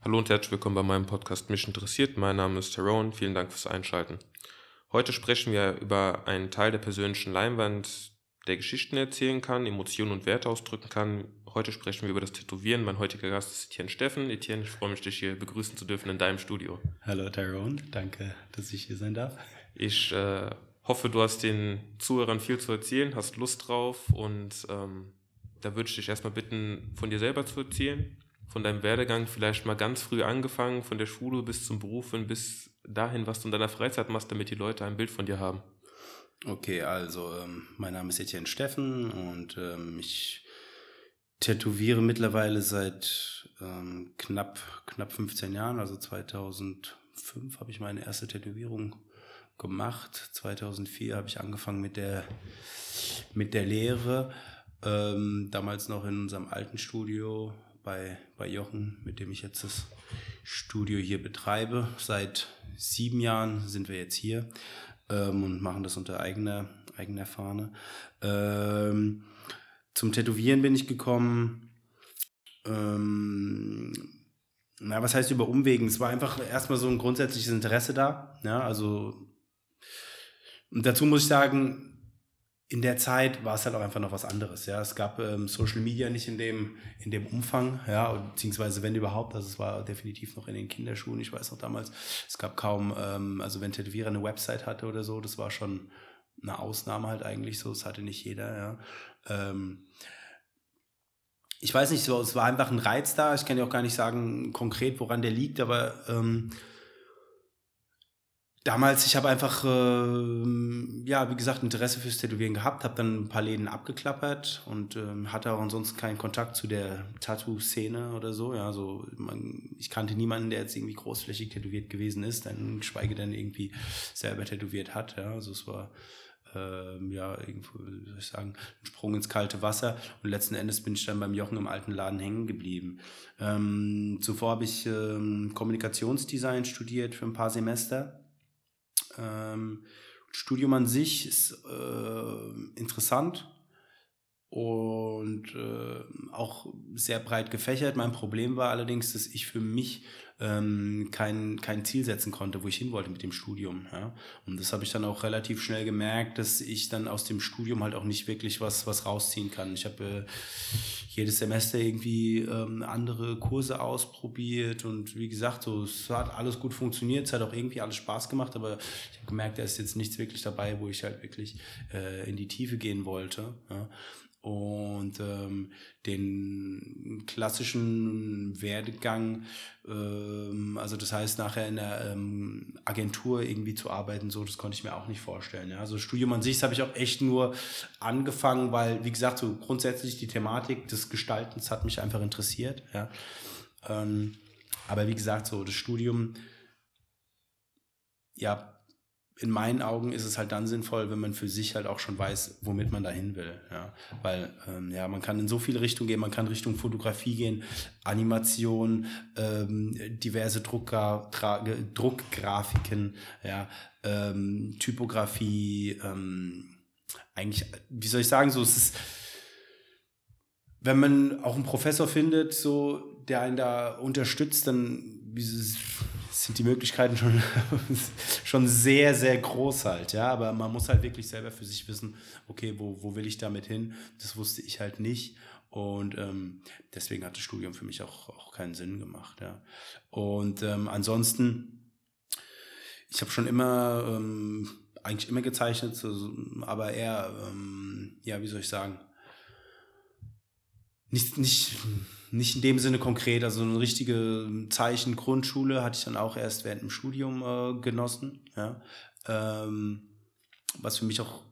Hallo und herzlich willkommen bei meinem Podcast Mich interessiert. Mein Name ist Tyrone. Vielen Dank fürs Einschalten. Heute sprechen wir über einen Teil der persönlichen Leinwand, der Geschichten erzählen kann, Emotionen und Werte ausdrücken kann. Heute sprechen wir über das Tätowieren. Mein heutiger Gast ist Etienne Steffen. Etienne, ich freue mich, dich hier begrüßen zu dürfen in deinem Studio. Hallo Tyrone, danke, dass ich hier sein darf. Ich äh, hoffe, du hast den Zuhörern viel zu erzählen, hast Lust drauf und ähm, da würde ich dich erstmal bitten, von dir selber zu erzählen, von deinem Werdegang, vielleicht mal ganz früh angefangen, von der Schule bis zum Beruf und bis dahin, was du in deiner Freizeit machst, damit die Leute ein Bild von dir haben. Okay, also ähm, mein Name ist Etienne Steffen und ähm, ich tätowiere mittlerweile seit ähm, knapp, knapp 15 Jahren, also 2005 habe ich meine erste Tätowierung gemacht. 2004 habe ich angefangen mit der, mit der Lehre. Ähm, damals noch in unserem alten Studio bei, bei Jochen, mit dem ich jetzt das Studio hier betreibe. Seit sieben Jahren sind wir jetzt hier ähm, und machen das unter eigener, eigener Fahne. Ähm, zum Tätowieren bin ich gekommen. Ähm, na, was heißt über Umwegen? Es war einfach erstmal so ein grundsätzliches Interesse da. Ja, also und dazu muss ich sagen, in der Zeit war es halt auch einfach noch was anderes. Ja, es gab ähm, Social Media nicht in dem in dem Umfang, ja, beziehungsweise wenn überhaupt, also es war definitiv noch in den Kinderschuhen. Ich weiß noch damals, es gab kaum, ähm, also wenn Tätowierer eine Website hatte oder so, das war schon eine Ausnahme halt eigentlich so. Das hatte nicht jeder. Ja. Ähm, ich weiß nicht, so, es war einfach ein Reiz da. Ich kann dir auch gar nicht sagen konkret, woran der liegt, aber ähm, damals, ich habe einfach, äh, ja, wie gesagt, Interesse fürs Tätowieren gehabt, habe dann ein paar Läden abgeklappert und äh, hatte auch ansonsten keinen Kontakt zu der Tattoo-Szene oder so. Ja, so man, ich kannte niemanden, der jetzt irgendwie großflächig tätowiert gewesen ist, dann schweige denn irgendwie selber tätowiert hat. Ja, also es war ähm, ja, irgendwo, wie soll ich sagen, ein Sprung ins kalte Wasser. Und letzten Endes bin ich dann beim Jochen im alten Laden hängen geblieben. Ähm, zuvor habe ich ähm, Kommunikationsdesign studiert für ein paar Semester ähm, Studium an sich ist äh, interessant und äh, auch sehr breit gefächert. Mein Problem war allerdings, dass ich für mich ähm, kein, kein Ziel setzen konnte, wo ich hin wollte mit dem Studium. Ja? Und das habe ich dann auch relativ schnell gemerkt, dass ich dann aus dem Studium halt auch nicht wirklich was, was rausziehen kann. Ich habe äh, jedes Semester irgendwie ähm, andere Kurse ausprobiert und wie gesagt, so, es hat alles gut funktioniert, es hat auch irgendwie alles Spaß gemacht, aber ich habe gemerkt, da ist jetzt nichts wirklich dabei, wo ich halt wirklich äh, in die Tiefe gehen wollte. Ja? Und ähm, den klassischen Werdegang, ähm, also das heißt nachher in der ähm, Agentur irgendwie zu arbeiten, so das konnte ich mir auch nicht vorstellen. Ja. Also Studium an sich habe ich auch echt nur angefangen, weil wie gesagt so grundsätzlich die Thematik des Gestaltens hat mich einfach interessiert. Ja. Ähm, aber wie gesagt so das Studium, ja in meinen Augen ist es halt dann sinnvoll, wenn man für sich halt auch schon weiß, womit man dahin will. Ja, weil ähm, ja, man kann in so viele Richtungen gehen. Man kann Richtung Fotografie gehen, Animation, ähm, diverse Druckgra Druckgrafiken, ja, ähm, Typografie. Ähm, eigentlich, wie soll ich sagen, so es ist, wenn man auch einen Professor findet, so der einen da unterstützt, dann wie sind die Möglichkeiten schon, schon sehr, sehr groß halt, ja. Aber man muss halt wirklich selber für sich wissen, okay, wo, wo will ich damit hin? Das wusste ich halt nicht. Und ähm, deswegen hat das Studium für mich auch, auch keinen Sinn gemacht, ja. Und ähm, ansonsten, ich habe schon immer, ähm, eigentlich immer gezeichnet, aber eher, ähm, ja, wie soll ich sagen, nicht, nicht, nicht in dem Sinne konkret, also eine richtige Zeichen Grundschule hatte ich dann auch erst während dem Studium äh, genossen, ja. Ähm, was für mich auch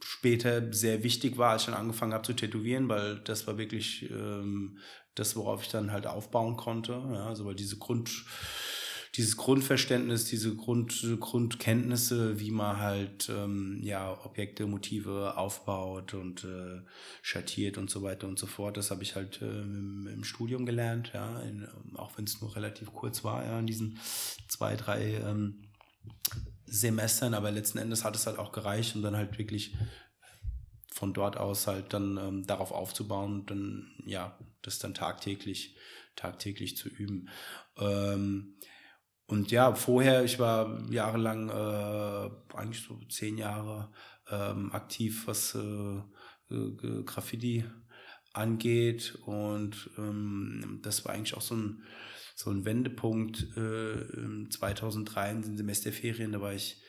später sehr wichtig war, als ich dann angefangen habe zu tätowieren, weil das war wirklich ähm, das, worauf ich dann halt aufbauen konnte. Ja, also weil diese Grund dieses Grundverständnis, diese Grund, Grundkenntnisse, wie man halt ähm, ja Objekte, Motive aufbaut und äh, schattiert und so weiter und so fort. Das habe ich halt äh, im, im, Studium gelernt, ja, in, auch wenn es nur relativ kurz war, ja, in diesen zwei, drei ähm, Semestern, aber letzten Endes hat es halt auch gereicht, um dann halt wirklich von dort aus halt dann ähm, darauf aufzubauen und dann, ja, das dann tagtäglich, tagtäglich zu üben. Ähm, und ja, vorher, ich war jahrelang, äh, eigentlich so zehn Jahre ähm, aktiv, was äh, Graffiti angeht. Und ähm, das war eigentlich auch so ein, so ein Wendepunkt. Äh, 2003 in den Semesterferien, da war ich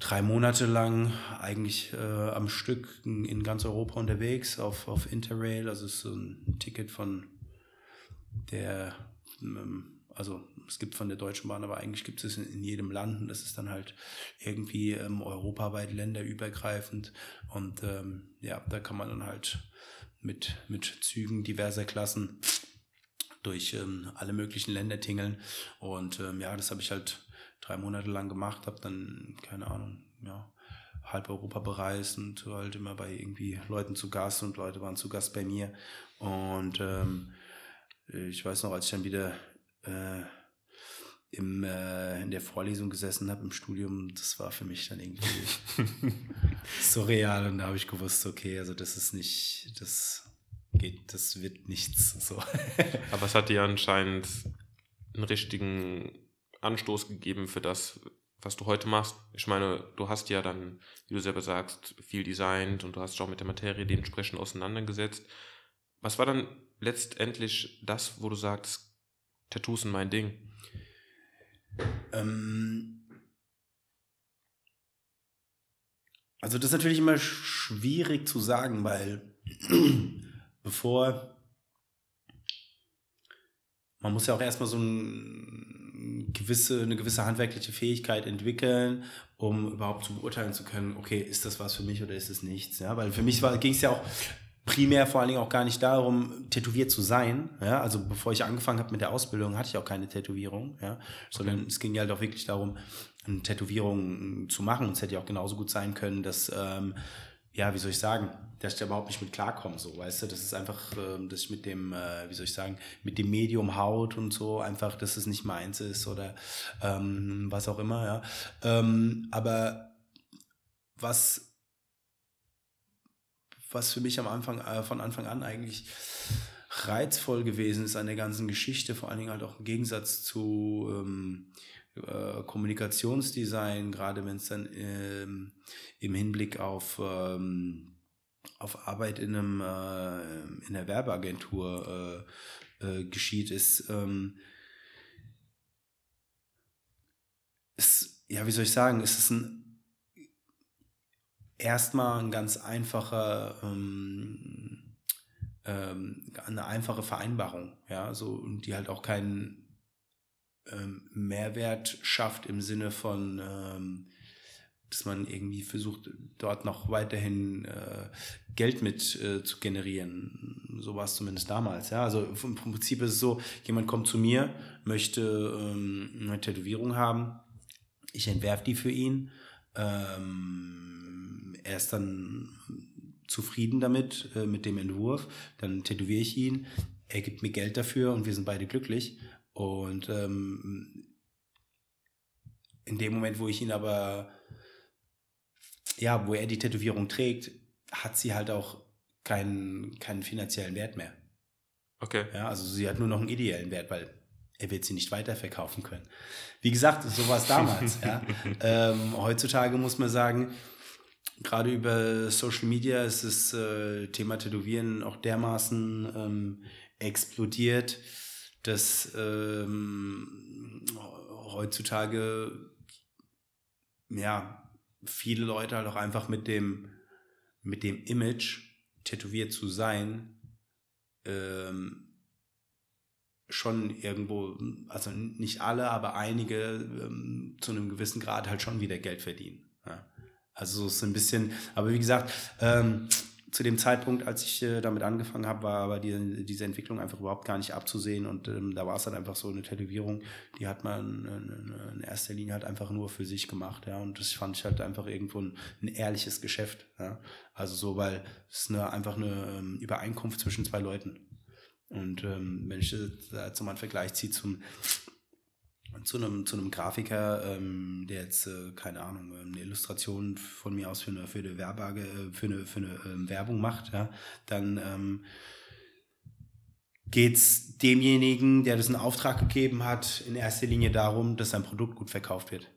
drei Monate lang eigentlich äh, am Stück in, ganz Europa unterwegs auf, auf Interrail. Also ist so ein Ticket von der ähm, also es gibt von der Deutschen Bahn, aber eigentlich gibt es in, in jedem Land und das ist dann halt irgendwie ähm, europaweit länderübergreifend und ähm, ja, da kann man dann halt mit, mit Zügen diverser Klassen durch ähm, alle möglichen Länder tingeln und ähm, ja, das habe ich halt drei Monate lang gemacht, habe dann, keine Ahnung, ja, halb Europa bereist und halt immer bei irgendwie Leuten zu Gast und Leute waren zu Gast bei mir und ähm, ich weiß noch, als ich dann wieder äh, im, äh, in der Vorlesung gesessen habe im Studium, das war für mich dann irgendwie surreal und da habe ich gewusst, okay, also das ist nicht, das geht, das wird nichts. So. Aber es hat dir anscheinend einen richtigen Anstoß gegeben für das, was du heute machst. Ich meine, du hast ja dann, wie du selber sagst, viel designt und du hast dich auch mit der Materie dementsprechend auseinandergesetzt. Was war dann letztendlich das, wo du sagst, Tattoos sind mein Ding? Ähm, also das ist natürlich immer schwierig zu sagen, weil bevor man muss ja auch erstmal so ein gewisse, eine gewisse handwerkliche Fähigkeit entwickeln, um überhaupt zu beurteilen zu können, okay, ist das was für mich oder ist es nichts? Ja, weil für mich ging es ja auch primär vor allen Dingen auch gar nicht darum, tätowiert zu sein. Ja, also bevor ich angefangen habe mit der Ausbildung, hatte ich auch keine Tätowierung, ja, sondern okay. es ging ja halt auch wirklich darum, eine Tätowierung zu machen. Und es hätte ja auch genauso gut sein können, dass, ähm, ja, wie soll ich sagen, dass ich da überhaupt nicht mit klarkomme, so, weißt du, das ist einfach, ähm, dass ich mit dem, äh, wie soll ich sagen, mit dem Medium Haut und so einfach, dass es nicht meins ist oder ähm, was auch immer, ja. Ähm, aber was was für mich am Anfang, äh, von Anfang an eigentlich reizvoll gewesen ist an der ganzen Geschichte, vor allen Dingen halt auch im Gegensatz zu ähm, äh, Kommunikationsdesign, gerade wenn es dann ähm, im Hinblick auf, ähm, auf Arbeit in, einem, äh, in der Werbeagentur äh, äh, geschieht, ist, ähm, ist, ja, wie soll ich sagen, ist es ein erstmal ein ganz einfacher, ähm, ähm, eine einfache Vereinbarung, ja, so, die halt auch keinen ähm, Mehrwert schafft im Sinne von, ähm, dass man irgendwie versucht, dort noch weiterhin äh, Geld mit äh, zu generieren. So war es zumindest damals. Ja? Also im Prinzip ist es so, jemand kommt zu mir, möchte ähm, eine Tätowierung haben, ich entwerfe die für ihn. Ähm, er ist dann zufrieden damit, äh, mit dem Entwurf. Dann tätowiere ich ihn. Er gibt mir Geld dafür und wir sind beide glücklich. Und ähm, in dem Moment, wo ich ihn aber, ja, wo er die Tätowierung trägt, hat sie halt auch keinen, keinen finanziellen Wert mehr. Okay. Ja, also sie hat nur noch einen ideellen Wert, weil er wird sie nicht weiterverkaufen können. Wie gesagt, so war es damals. ja. ähm, heutzutage muss man sagen, gerade über Social Media ist das äh, Thema Tätowieren auch dermaßen ähm, explodiert, dass ähm, heutzutage ja viele Leute halt auch einfach mit dem mit dem Image tätowiert zu sein ähm, schon irgendwo, also nicht alle, aber einige ähm, zu einem gewissen Grad halt schon wieder Geld verdienen. Ja. Also so ist ein bisschen, aber wie gesagt, ähm, zu dem Zeitpunkt, als ich äh, damit angefangen habe, war aber die, diese Entwicklung einfach überhaupt gar nicht abzusehen und ähm, da war es dann einfach so eine Tätowierung, die hat man in, in, erster Linie halt einfach nur für sich gemacht, ja und das fand ich halt einfach irgendwo ein, ein ehrliches Geschäft, ja, also so, weil es ist eine, einfach eine ähm, Übereinkunft zwischen zwei Leuten und ähm, wenn ich das zum Vergleich ziehe zum zu einem, zu einem Grafiker, ähm, der jetzt, äh, keine Ahnung, eine Illustration von mir aus für eine, für eine, Werbage, äh, für eine, für eine ähm, Werbung macht, ja, dann ähm, geht es demjenigen, der das in Auftrag gegeben hat, in erster Linie darum, dass sein Produkt gut verkauft wird.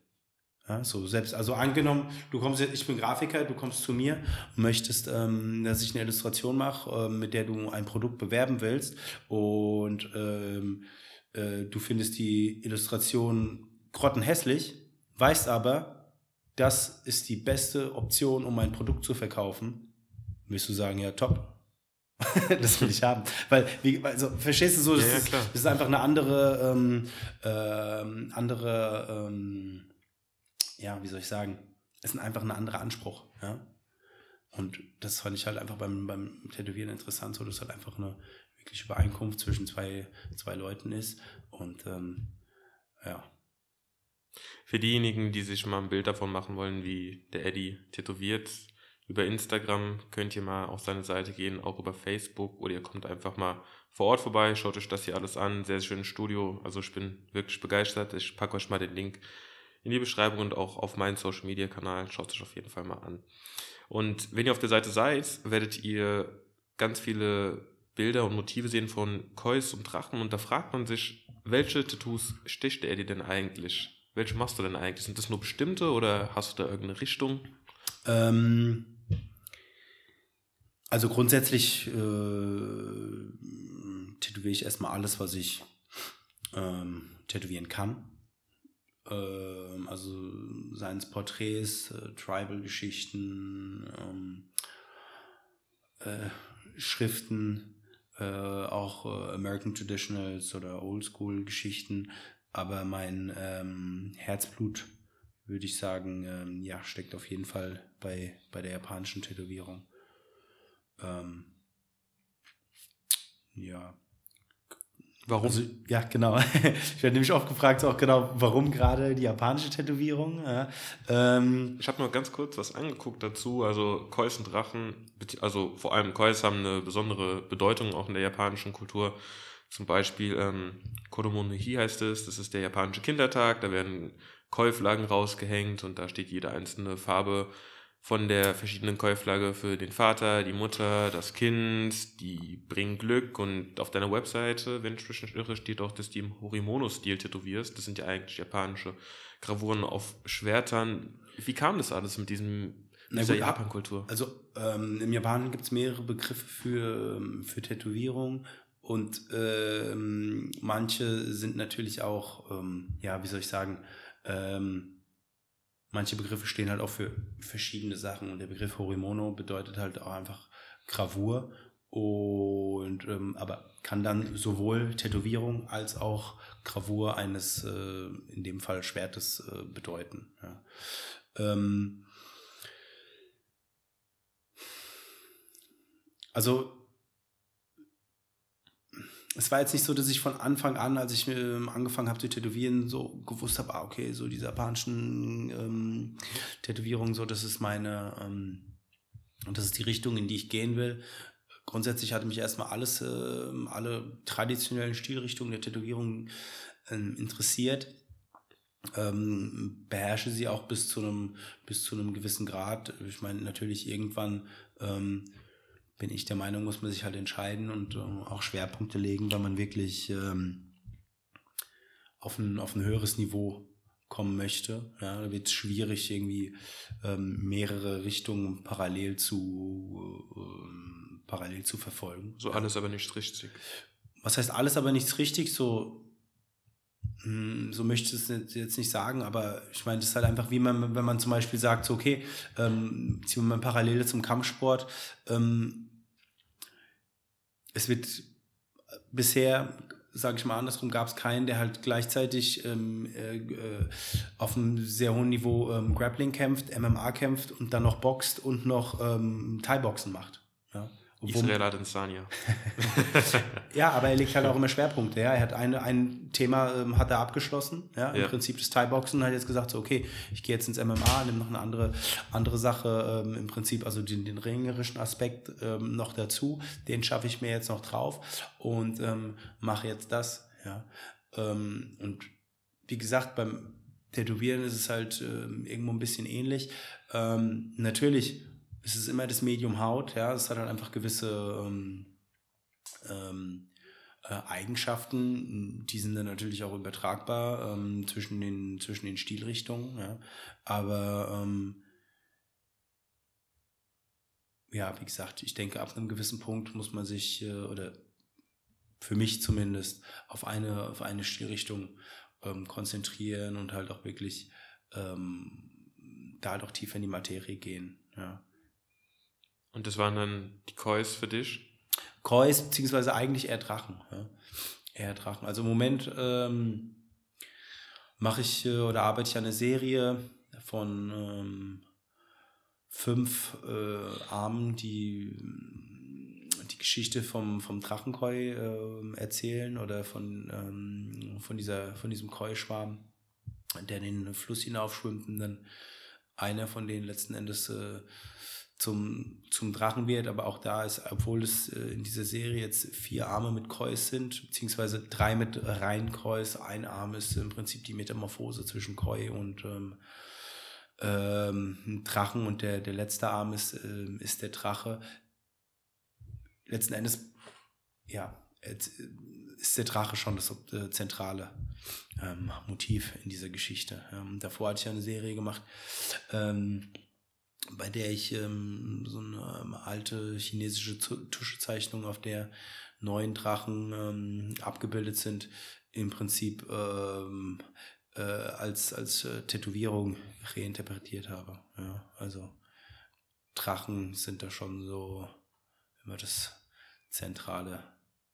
Ja, so selbst, also angenommen, du kommst jetzt, ich bin Grafiker, du kommst zu mir und möchtest, ähm, dass ich eine Illustration mache, ähm, mit der du ein Produkt bewerben willst und ähm, äh, du findest die Illustration grottenhässlich, weißt aber, das ist die beste Option, um mein Produkt zu verkaufen, wirst du sagen, ja, top, das will ich haben. Weil, wie, also, verstehst du so, das, ja, ja, ist, das ist, einfach eine andere, ähm, ähm, andere, ähm, ja, wie soll ich sagen, es ist einfach ein anderer Anspruch, ja. Und das fand ich halt einfach beim, beim Tätowieren interessant, so dass halt einfach eine wirkliche Übereinkunft zwischen zwei, zwei Leuten ist. Und ähm, ja. Für diejenigen, die sich mal ein Bild davon machen wollen, wie der Eddie tätowiert, über Instagram könnt ihr mal auf seine Seite gehen, auch über Facebook oder ihr kommt einfach mal vor Ort vorbei, schaut euch das hier alles an. Sehr schönes Studio. Also ich bin wirklich begeistert. Ich packe euch mal den Link in die Beschreibung und auch auf meinen Social Media Kanal. Schaut es euch auf jeden Fall mal an. Und wenn ihr auf der Seite seid, werdet ihr ganz viele Bilder und Motive sehen von Kois und Drachen und da fragt man sich, welche Tattoos sticht er dir denn eigentlich? Welche machst du denn eigentlich? Sind das nur bestimmte oder hast du da irgendeine Richtung? Ähm, also grundsätzlich äh, tätowiere ich erstmal alles, was ich ähm, tätowieren kann. Ähm, also seien es Porträts, äh, Tribal-Geschichten, ähm, äh, Schriften, äh, auch äh, American Traditionals oder Oldschool-Geschichten. Aber mein ähm, Herzblut, würde ich sagen, ähm, ja, steckt auf jeden Fall bei, bei der japanischen Tätowierung. Ähm, ja. Warum? Also, ja, genau. Ich werde nämlich oft gefragt, auch genau, warum gerade die japanische Tätowierung. Ja. Ähm, ich habe nur ganz kurz was angeguckt dazu. Also Kois und Drachen, also vor allem Kois haben eine besondere Bedeutung auch in der japanischen Kultur. Zum Beispiel ähm, Kodomo no Hi heißt es, das ist der japanische Kindertag, da werden Koi-Flaggen rausgehängt und da steht jede einzelne Farbe von der verschiedenen Käuflage für den Vater, die Mutter, das Kind, die bringen Glück und auf deiner Webseite, wenn ich mich nicht irre, steht auch, dass die im Horimono-Stil tätowierst. Das sind ja eigentlich japanische Gravuren auf Schwertern. Wie kam das alles mit diesem dieser Japan-Kultur? Also ähm, im Japan gibt es mehrere Begriffe für, ähm, für Tätowierung und ähm, manche sind natürlich auch, ähm, ja, wie soll ich sagen, ähm, manche Begriffe stehen halt auch für verschiedene Sachen und der Begriff Horimono bedeutet halt auch einfach Gravur und ähm, aber kann dann sowohl Tätowierung als auch Gravur eines äh, in dem Fall Schwertes äh, bedeuten. Ja. Ähm, also es war jetzt nicht so, dass ich von Anfang an, als ich ähm, angefangen habe zu tätowieren, so gewusst habe, ah, okay, so diese japanischen ähm, Tätowierungen, so, das ist meine, ähm, und das ist die Richtung, in die ich gehen will. Grundsätzlich hatte mich erstmal alles, äh, alle traditionellen Stilrichtungen der Tätowierung äh, interessiert. Ähm, beherrsche sie auch bis zu einem, bis zu einem gewissen Grad. Ich meine, natürlich irgendwann, ähm, bin ich der Meinung, muss man sich halt entscheiden und äh, auch Schwerpunkte legen, weil man wirklich ähm, auf, ein, auf ein höheres Niveau kommen möchte. Ja, da wird es schwierig, irgendwie ähm, mehrere Richtungen parallel zu, äh, parallel zu verfolgen. So alles aber nicht richtig. Was heißt alles aber nichts richtig? So, hm, so möchte ich es jetzt nicht sagen, aber ich meine, das ist halt einfach, wie man, wenn man zum Beispiel sagt, so, okay, ähm, ziehen wir mal Parallele zum Kampfsport, ähm, es wird bisher, sage ich mal andersrum, gab es keinen, der halt gleichzeitig ähm, äh, auf einem sehr hohen Niveau ähm, Grappling kämpft, MMA kämpft und dann noch boxt und noch ähm, Thai-Boxen macht. Israel Adesanya. ja, aber er legt halt auch immer Schwerpunkte. Ja. Er hat eine, ein Thema ähm, hat er abgeschlossen, ja, im ja. Prinzip das Thai-Boxen und hat jetzt gesagt, so, okay, ich gehe jetzt ins MMA, nehme noch eine andere, andere Sache, ähm, im Prinzip also den, den ringerischen Aspekt ähm, noch dazu, den schaffe ich mir jetzt noch drauf und ähm, mache jetzt das. Ja. Ähm, und wie gesagt, beim Tätowieren ist es halt ähm, irgendwo ein bisschen ähnlich. Ähm, natürlich ist es immer das Medium Haut, ja, es hat halt einfach gewisse ähm, ähm, äh, Eigenschaften, die sind dann natürlich auch übertragbar ähm, zwischen, den, zwischen den Stilrichtungen, ja. aber ähm, ja, wie gesagt, ich denke, ab einem gewissen Punkt muss man sich, äh, oder für mich zumindest, auf eine, auf eine Stilrichtung ähm, konzentrieren und halt auch wirklich ähm, da doch tiefer in die Materie gehen. Ja. Und das waren dann die Kois für dich? Kois, beziehungsweise eigentlich eher Drachen. Ja. Eher Drachen. Also im Moment ähm, mache ich äh, oder arbeite ich an einer Serie von ähm, fünf äh, Armen, die die Geschichte vom, vom Drachenkoi äh, erzählen oder von, ähm, von, dieser, von diesem Koi-Schwarm, der den Fluss hinaufschwimmt und dann einer von denen letzten Endes äh, zum, zum Drachen wird. Aber auch da ist, obwohl es äh, in dieser Serie jetzt vier Arme mit Kreuz sind, beziehungsweise drei mit rein Kreuz, ein Arm ist im Prinzip die Metamorphose zwischen Koi und ähm, ähm, Drachen und der, der letzte Arm ist, äh, ist der Drache. Letzten Endes, ja, ist der Drache schon das äh, zentrale ähm, Motiv in dieser Geschichte. Ähm, davor hatte ich eine Serie gemacht, ähm, bei der ich ähm, so eine ähm, alte chinesische Tuschezeichnung, auf der neun Drachen ähm, abgebildet sind, im Prinzip ähm, äh, als, als äh, Tätowierung reinterpretiert habe. Ja, also Drachen sind da schon so immer das zentrale,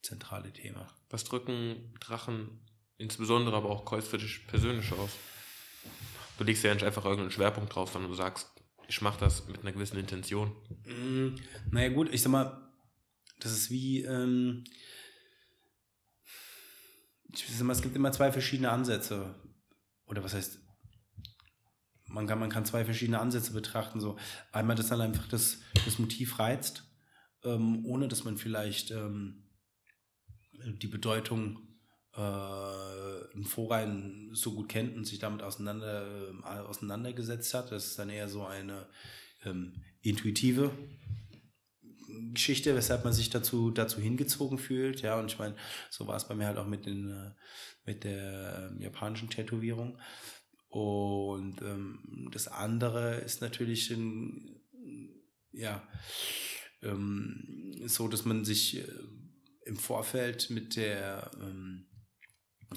zentrale Thema. Was drücken Drachen, insbesondere aber auch Kreuz für dich persönlich aus? Du legst ja nicht einfach irgendeinen Schwerpunkt drauf, sondern du sagst, ich mache das mit einer gewissen Intention. Mm, naja gut, ich sag mal, das ist wie, ähm, ich sag mal, es gibt immer zwei verschiedene Ansätze oder was heißt, man kann, man kann zwei verschiedene Ansätze betrachten. So einmal, dass dann einfach das, das Motiv reizt, ähm, ohne dass man vielleicht ähm, die Bedeutung im Vorrein so gut kennt und sich damit auseinander, äh, auseinandergesetzt hat. Das ist dann eher so eine ähm, intuitive Geschichte, weshalb man sich dazu, dazu hingezogen fühlt. Ja, und ich meine, so war es bei mir halt auch mit, den, äh, mit der äh, japanischen Tätowierung. Und ähm, das andere ist natürlich ein, ja, ähm, so, dass man sich äh, im Vorfeld mit der, ähm,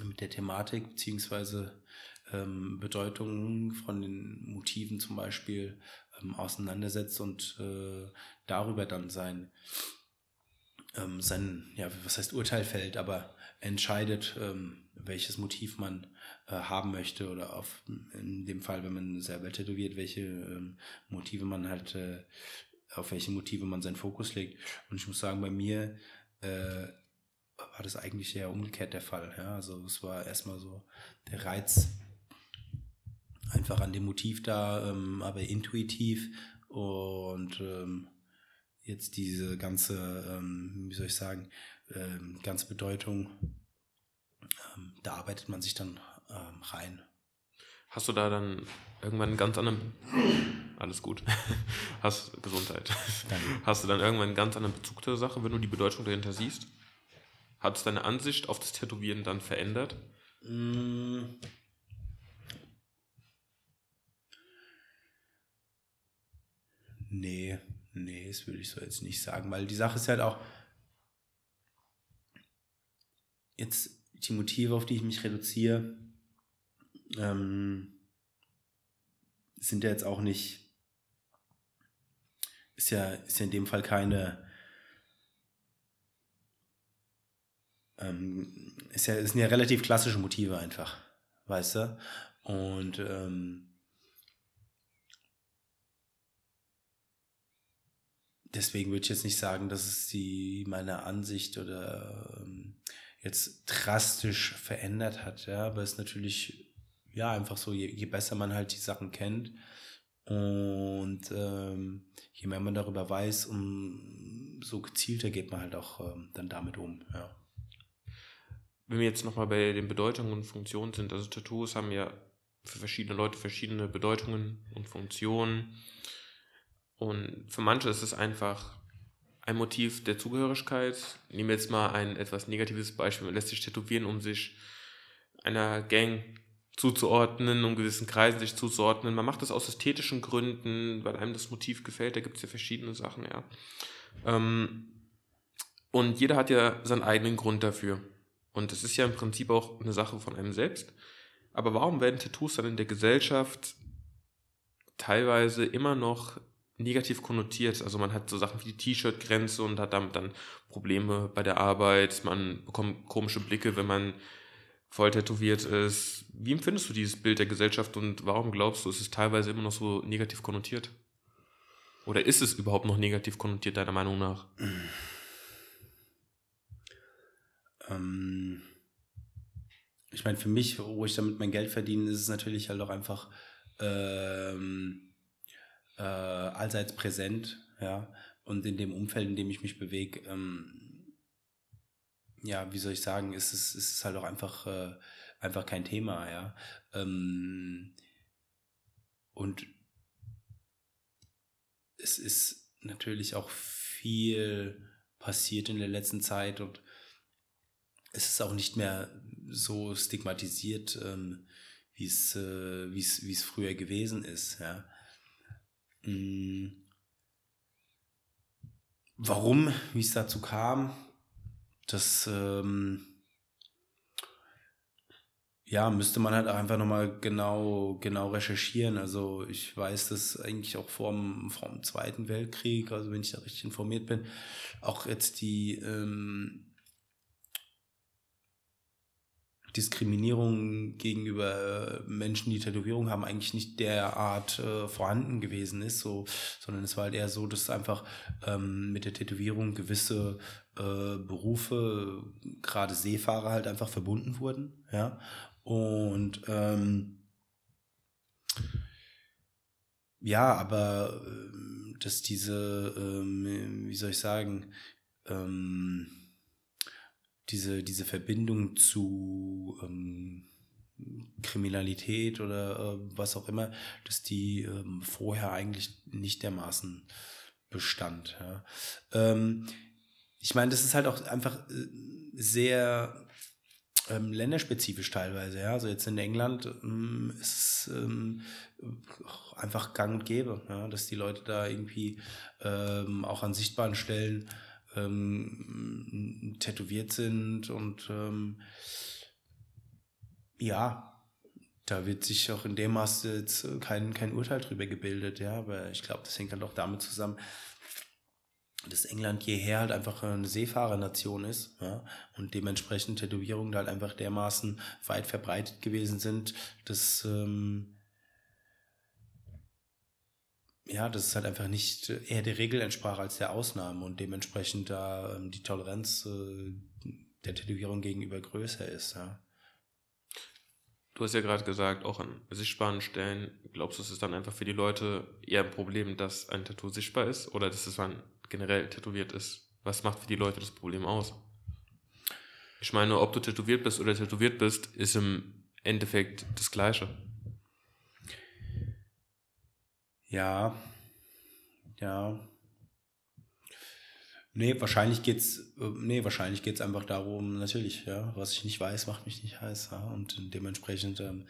mit der Thematik beziehungsweise ähm, Bedeutung von den Motiven zum Beispiel ähm, auseinandersetzt und äh, darüber dann sein, ähm, sein, ja, was heißt Urteil fällt, aber entscheidet, ähm, welches Motiv man äh, haben möchte oder auf, in dem Fall, wenn man selber tätowiert, welche ähm, Motive man halt, äh, auf welche Motive man seinen Fokus legt. Und ich muss sagen, bei mir äh, war das eigentlich eher umgekehrt der Fall. Ja? Also es war erstmal so der Reiz einfach an dem Motiv da, ähm, aber intuitiv und ähm, jetzt diese ganze, ähm, wie soll ich sagen, ähm, ganze Bedeutung, ähm, da arbeitet man sich dann ähm, rein. Hast du da dann irgendwann einen ganz anderen, alles gut, hast Gesundheit, Danke. hast du dann irgendwann einen ganz anderen Bezug zur Sache, wenn du die Bedeutung dahinter siehst? Hat es deine Ansicht auf das Tätowieren dann verändert? Mmh. Nee, nee, das würde ich so jetzt nicht sagen, weil die Sache ist halt auch, jetzt die Motive, auf die ich mich reduziere, ähm, sind ja jetzt auch nicht, ist ja, ist ja in dem Fall keine, ähm, ist ja, sind ja relativ klassische Motive einfach, weißt du? Und ähm, deswegen würde ich jetzt nicht sagen, dass es die meine Ansicht oder ähm, jetzt drastisch verändert hat, ja, aber es ist natürlich ja einfach so, je, je besser man halt die Sachen kennt und ähm, je mehr man darüber weiß, um so gezielter geht man halt auch ähm, dann damit um, ja. Wenn wir jetzt nochmal bei den Bedeutungen und Funktionen sind, also Tattoos haben ja für verschiedene Leute verschiedene Bedeutungen und Funktionen. Und für manche ist es einfach ein Motiv der Zugehörigkeit. Nehmen wir jetzt mal ein etwas negatives Beispiel. Man lässt sich tätowieren, um sich einer Gang zuzuordnen, um gewissen Kreisen sich zuzuordnen. Man macht das aus ästhetischen Gründen, weil einem das Motiv gefällt. Da gibt es ja verschiedene Sachen, ja. Ähm, und jeder hat ja seinen eigenen Grund dafür. Und das ist ja im Prinzip auch eine Sache von einem selbst. Aber warum werden Tattoos dann in der Gesellschaft teilweise immer noch negativ konnotiert? Also man hat so Sachen wie die T-Shirt-Grenze und hat damit dann Probleme bei der Arbeit. Man bekommt komische Blicke, wenn man voll tätowiert ist. Wie empfindest du dieses Bild der Gesellschaft und warum glaubst du, ist es teilweise immer noch so negativ konnotiert? Oder ist es überhaupt noch negativ konnotiert, deiner Meinung nach? Ähm, ich meine, für mich, wo ich damit mein Geld verdiene, ist es natürlich halt auch einfach ähm, äh, allseits präsent, ja. Und in dem Umfeld, in dem ich mich bewege, ähm, ja, wie soll ich sagen, ist es, ist es halt auch einfach, äh, einfach kein Thema, ja. Ähm, und es ist natürlich auch viel passiert in der letzten Zeit und es ist auch nicht mehr so stigmatisiert, ähm, wie es, äh, wie es, wie es früher gewesen ist. Ja. Mhm. Warum, wie es dazu kam, das ähm, ja, müsste man halt einfach nochmal genau, genau recherchieren. Also ich weiß das eigentlich auch vor vor dem Zweiten Weltkrieg, also wenn ich da richtig informiert bin, auch jetzt die ähm, Diskriminierung gegenüber Menschen, die Tätowierung haben, eigentlich nicht derart äh, vorhanden gewesen ist, so, sondern es war halt eher so, dass einfach ähm, mit der Tätowierung gewisse äh, Berufe, gerade Seefahrer halt einfach verbunden wurden, ja. Und ähm, ja, aber äh, dass diese, ähm, wie soll ich sagen, ähm, diese, diese Verbindung zu ähm, Kriminalität oder äh, was auch immer, dass die ähm, vorher eigentlich nicht dermaßen bestand. Ja. Ähm, ich meine, das ist halt auch einfach äh, sehr ähm, länderspezifisch teilweise. Ja. Also jetzt in England ähm, ist es ähm, einfach gang und gäbe, ja, dass die Leute da irgendwie ähm, auch an sichtbaren Stellen ähm, tätowiert sind und ähm, ja, da wird sich auch in dem Maße jetzt kein, kein Urteil drüber gebildet, ja, aber ich glaube, das hängt halt auch damit zusammen, dass England jeher halt einfach eine Seefahrernation ist, ja, und dementsprechend Tätowierungen halt einfach dermaßen weit verbreitet gewesen sind, dass ähm, ja, dass es halt einfach nicht eher der Regel entsprach als der Ausnahme und dementsprechend da ähm, die Toleranz äh, der Tätowierung gegenüber größer ist. Ja. Du hast ja gerade gesagt, auch an sichtbaren Stellen, glaubst du, es ist dann einfach für die Leute eher ein Problem, dass ein Tattoo sichtbar ist oder dass es dann generell tätowiert ist? Was macht für die Leute das Problem aus? Ich meine, ob du tätowiert bist oder tätowiert bist, ist im Endeffekt das Gleiche. Ja, ja. Nee, wahrscheinlich geht's, äh, nee, wahrscheinlich geht's einfach darum, natürlich, ja, was ich nicht weiß, macht mich nicht heiß, ja, und dementsprechend, ähm,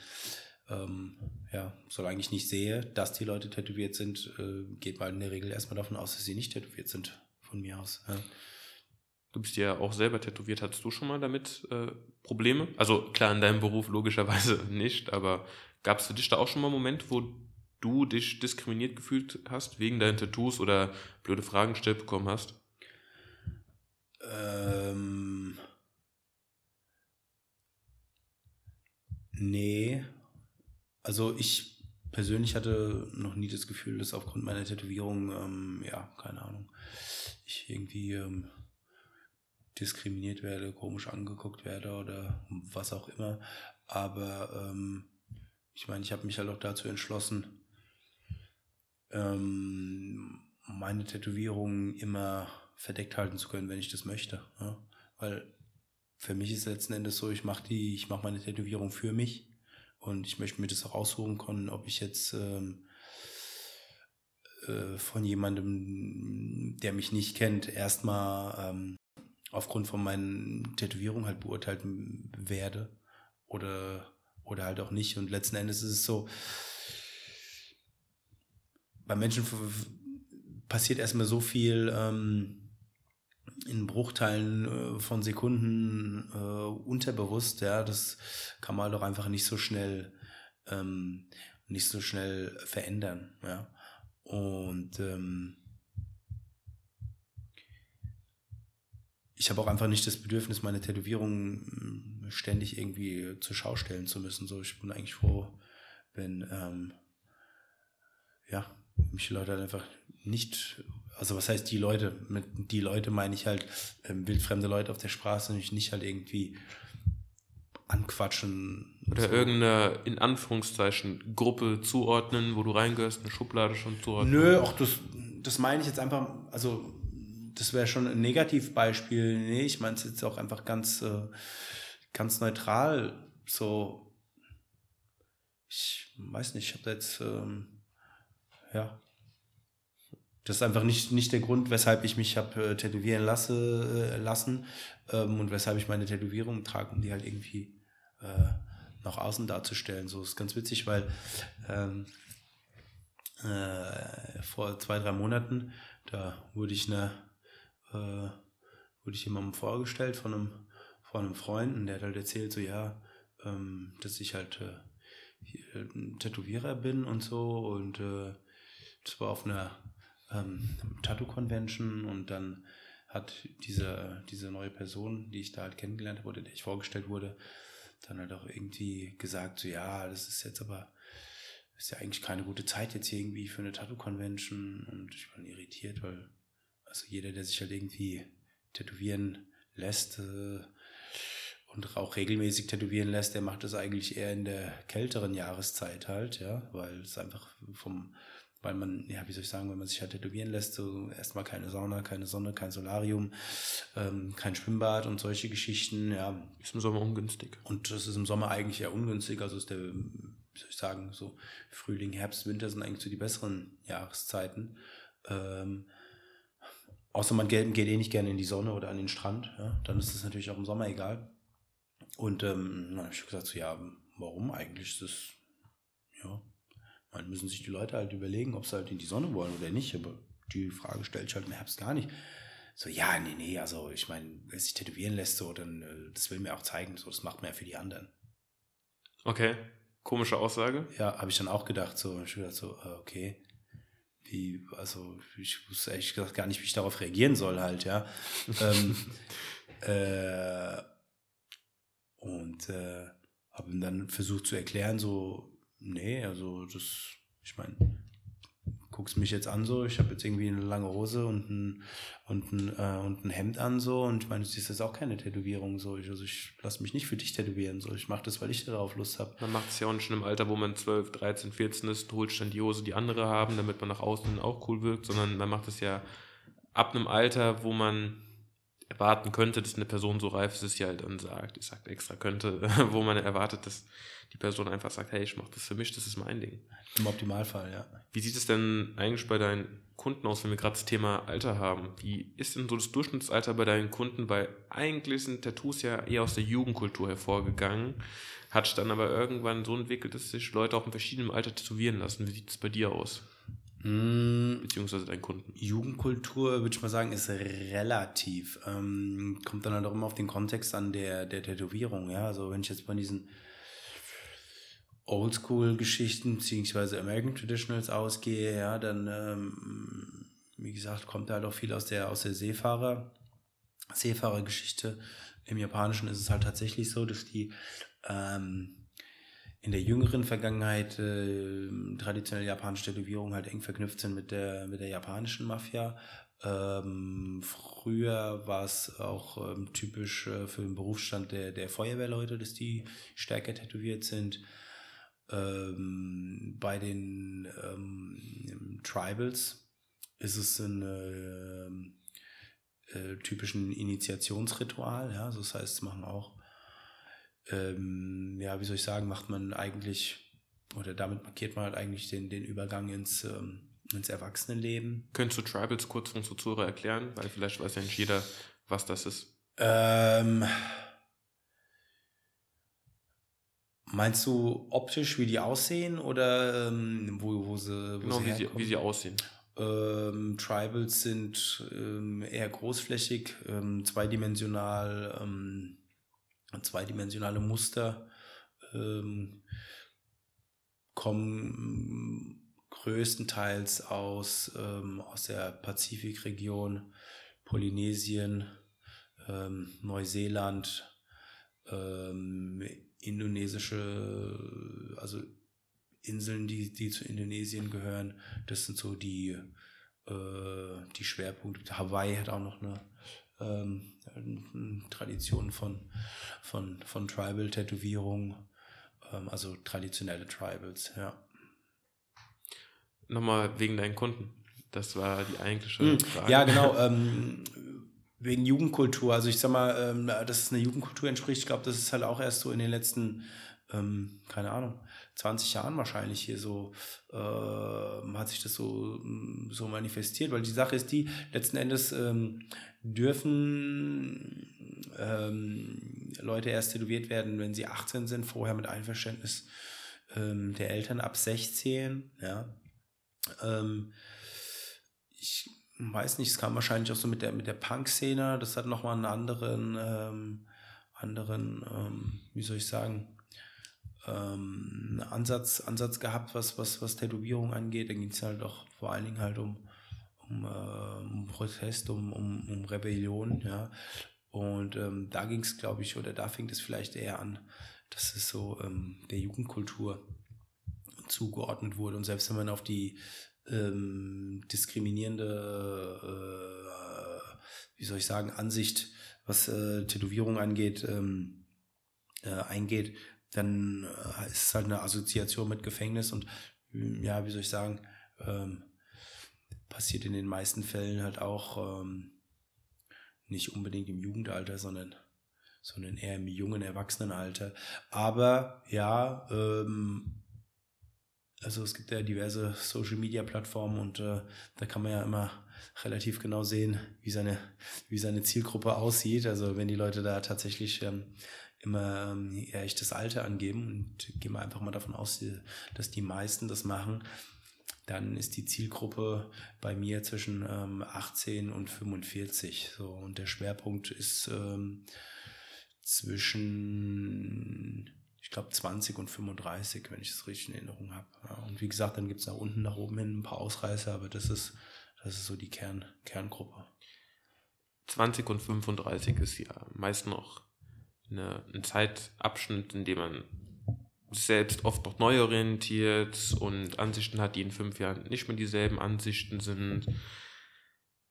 ähm, ja, solange ich nicht sehe, dass die Leute tätowiert sind, äh, geht man in der Regel erstmal davon aus, dass sie nicht tätowiert sind, von mir aus, ja. Du bist ja auch selber tätowiert. Hattest du schon mal damit äh, Probleme? Also klar, in deinem Beruf logischerweise nicht, aber gab es für dich da auch schon mal einen Moment, wo du dich diskriminiert gefühlt hast wegen deinen Tattoos oder blöde Fragen gestellt bekommen hast? Ähm. Nee. Also ich persönlich hatte noch nie das Gefühl, dass aufgrund meiner Tätowierung, ähm, ja, keine Ahnung, ich irgendwie ähm, diskriminiert werde, komisch angeguckt werde oder was auch immer. Aber ähm, ich meine, ich habe mich halt auch dazu entschlossen, ähm, meine Tätowierungen immer verdeckt halten zu können, wenn ich das möchte. Ja? Weil für mich ist letzten Endes so, ich mache die, ich mache meine Tätowierung für mich und ich möchte mir das auch aussuchen können, ob ich jetzt ähm, äh, von jemandem, der mich nicht kennt, erstmal ähm, aufgrund von meinen Tätowierungen halt beurteilt werde oder, oder halt auch nicht. Und letzten Endes ist es so, bei Menschen passiert erstmal so viel ähm, in Bruchteilen äh, von Sekunden äh, unterbewusst, ja, das kann man doch einfach nicht so schnell ähm, nicht so schnell verändern, ja. Und ähm, ich habe auch einfach nicht das Bedürfnis, meine Tätowierungen ständig irgendwie zur Schau stellen zu müssen. So, ich bin eigentlich froh, wenn ähm, ja, mich die Leute halt einfach nicht, also was heißt die Leute? Mit die Leute meine ich halt ähm, wildfremde Leute auf der Straße, mich nicht halt irgendwie anquatschen. Oder so. irgendeine, in Anführungszeichen, Gruppe zuordnen, wo du reingehörst, eine Schublade schon zuordnen. Nö, auch das, das meine ich jetzt einfach, also das wäre schon ein Negativbeispiel. Nee, ich meine es jetzt auch einfach ganz, äh, ganz neutral. So, ich weiß nicht, ich habe da jetzt, ähm, ja, das ist einfach nicht, nicht der Grund, weshalb ich mich habe äh, tätowieren lasse, äh, lassen ähm, und weshalb ich meine Tätowierung trage, um die halt irgendwie äh, nach außen darzustellen. So ist ganz witzig, weil ähm, äh, vor zwei, drei Monaten, da wurde ich eine, äh, wurde ich jemandem vorgestellt von einem, von einem Freund und der hat halt erzählt, so ja, ähm, dass ich halt äh, Tätowierer bin und so und äh, das war auf einer ähm, Tattoo-Convention und dann hat diese, diese neue Person, die ich da halt kennengelernt habe oder der ich vorgestellt wurde, dann halt auch irgendwie gesagt, so ja, das ist jetzt aber, ist ja eigentlich keine gute Zeit jetzt irgendwie für eine Tattoo-Convention. Und ich war irritiert, weil also jeder, der sich halt irgendwie tätowieren lässt äh, und auch regelmäßig tätowieren lässt, der macht das eigentlich eher in der kälteren Jahreszeit halt, ja, weil es einfach vom weil man, ja, wie soll ich sagen, wenn man sich halt tätowieren lässt, so erstmal keine Sauna, keine Sonne, kein Solarium, ähm, kein Schwimmbad und solche Geschichten, ja. Ist im Sommer ungünstig. Und das ist im Sommer eigentlich eher ungünstig, also ist der, wie soll ich sagen, so Frühling, Herbst, Winter sind eigentlich so die besseren Jahreszeiten. Ähm, außer man geht, geht, eh nicht gerne in die Sonne oder an den Strand, ja, dann ist es natürlich auch im Sommer egal. Und ähm, dann habe ich gesagt, so, ja, warum eigentlich ist das, ja, dann müssen sich die Leute halt überlegen, ob sie halt in die Sonne wollen oder nicht. Aber die Frage stellt sich halt im Herbst gar nicht. So, ja, nee, nee, also ich meine, wer sich tätowieren lässt, so, dann, äh, das will mir auch zeigen, so, das macht man ja für die anderen. Okay, komische Aussage. Ja, habe ich dann auch gedacht, so, ich gedacht so, äh, okay, wie, also ich wusste ehrlich gesagt gar nicht, wie ich darauf reagieren soll halt, ja. ähm, äh, und äh, habe ihm dann versucht zu erklären, so, Nee, also das, ich meine, guckst mich jetzt an so, ich habe jetzt irgendwie eine lange Hose und ein, und ein, äh, und ein Hemd an so und ich meine, du siehst jetzt auch keine Tätowierung so. Ich, also ich lasse mich nicht für dich tätowieren so. Ich mache das, weil ich darauf Lust habe. Man macht es ja auch nicht schon im Alter, wo man 12, 13, 14 ist, holt dann die Hose, die andere haben, damit man nach außen auch cool wirkt, sondern man macht es ja ab einem Alter, wo man erwarten könnte, dass eine Person so reif ist, dass sie halt dann sagt, ich sage extra könnte, wo man erwartet, dass die Person einfach sagt, hey, ich mache das für mich, das ist mein Ding. Im Optimalfall, ja. Wie sieht es denn eigentlich bei deinen Kunden aus, wenn wir gerade das Thema Alter haben? Wie ist denn so das Durchschnittsalter bei deinen Kunden? Weil eigentlich sind Tattoos ja eher aus der Jugendkultur hervorgegangen, hat sich dann aber irgendwann so entwickelt, dass sich Leute auch in verschiedenem Alter tätowieren lassen. Wie sieht es bei dir aus? Mm. Beziehungsweise deinen Kunden. Jugendkultur, würde ich mal sagen, ist relativ. Ähm, kommt dann halt auch immer auf den Kontext an der, der Tätowierung. Ja, also wenn ich jetzt bei diesen Oldschool-Geschichten beziehungsweise American Traditionals ausgehe, ja, dann, ähm, wie gesagt, kommt halt auch viel aus der, aus der Seefahrer, Seefahrergeschichte. Im Japanischen ist es halt tatsächlich so, dass die ähm, in der jüngeren Vergangenheit äh, traditionelle japanische Tätowierungen halt eng verknüpft sind mit der, mit der japanischen Mafia. Ähm, früher war es auch ähm, typisch äh, für den Berufsstand der, der Feuerwehrleute, dass die stärker tätowiert sind. Ähm, bei den ähm, Tribals ist es ein, äh, äh, typischen Initiationsritual. Ja, also das heißt, es machen auch, ähm, ja, wie soll ich sagen, macht man eigentlich, oder damit markiert man halt eigentlich den, den Übergang ins, ähm, ins Erwachsenenleben. Könntest du Tribals kurz für unsere Zuhörer erklären? Weil vielleicht weiß ja nicht jeder, was das ist. Ähm, meinst du optisch, wie die aussehen oder ähm, wo, wo sie, wo Genau, sie wie sie, wie sie aussehen. Ähm, Tribals sind ähm, eher großflächig, ähm, zweidimensional, ähm, zweidimensionale Muster ähm, kommen größtenteils aus, ähm, aus der Pazifikregion, Polynesien, ähm, Neuseeland, ähm, indonesische, also Inseln, die, die zu Indonesien gehören. Das sind so die, äh, die Schwerpunkte. Hawaii hat auch noch eine, ähm, eine Tradition von, von, von Tribal-Tätowierungen, ähm, also traditionelle Tribals, ja. Nochmal wegen deinen Kunden. Das war die eigentliche Hm, Frage. Ja, genau. Ähm, wegen Jugendkultur. Also ich sag mal, ähm, dass es eine Jugendkultur entspricht, ich glaube, das ist halt auch erst so in den letzten, ähm, keine Ahnung, 20 Jahren wahrscheinlich hier so, äh, hat sich das so, mm, so manifestiert, weil die Sache ist die, letzten Endes ähm, dürfen ähm, Leute erst tätowiert werden, wenn sie 18 sind, vorher mit Einverständnis ähm, der Eltern ab 16, ja. Ähm, ich weiß nicht, es kam wahrscheinlich auch so mit der, mit der Punk-Szene, das hat nochmal einen anderen, ähm, anderen, wie soll ich sagen, ähm, Ansatz, Ansatz gehabt, was, was, was Tätowierung angeht. Da ging es halt auch vor allen Dingen halt um, um, äh, um Protest, um, um, um Rebellion, ja. Und ähm, da ging es, glaube ich, oder da fing es vielleicht eher an, dass es so ähm, der Jugendkultur zugeordnet wurde. Und selbst wenn man auf die ähm, diskriminierende, äh, wie soll ich sagen, Ansicht, was äh, Tätowierung angeht, ähm, äh, eingeht, dann äh, ist es halt eine Assoziation mit Gefängnis und ähm, ja, wie soll ich sagen, ähm, passiert in den meisten Fällen halt auch ähm, nicht unbedingt im Jugendalter, sondern sondern eher im jungen Erwachsenenalter. Aber ja, ähm, also es gibt ja diverse Social Media Plattformen und äh, da kann man ja immer relativ genau sehen, wie seine, wie seine Zielgruppe aussieht. Also wenn die Leute da tatsächlich ähm, immer ähm, ihr echtes Alter angeben und gehen wir einfach mal davon aus, die, dass die meisten das machen, dann ist die Zielgruppe bei mir zwischen ähm, 18 und 45. So, und der Schwerpunkt ist ähm, zwischen ich glaube 20 und 35, wenn ich es richtig in Erinnerung habe. Ja, und wie gesagt, dann gibt es nach unten, nach oben hin ein paar Ausreißer, aber das ist, das ist so die Kern, Kerngruppe. 20 und 35 ist ja meist noch eine, ein Zeitabschnitt, in dem man sich selbst oft noch neu orientiert und Ansichten hat, die in fünf Jahren nicht mehr dieselben Ansichten sind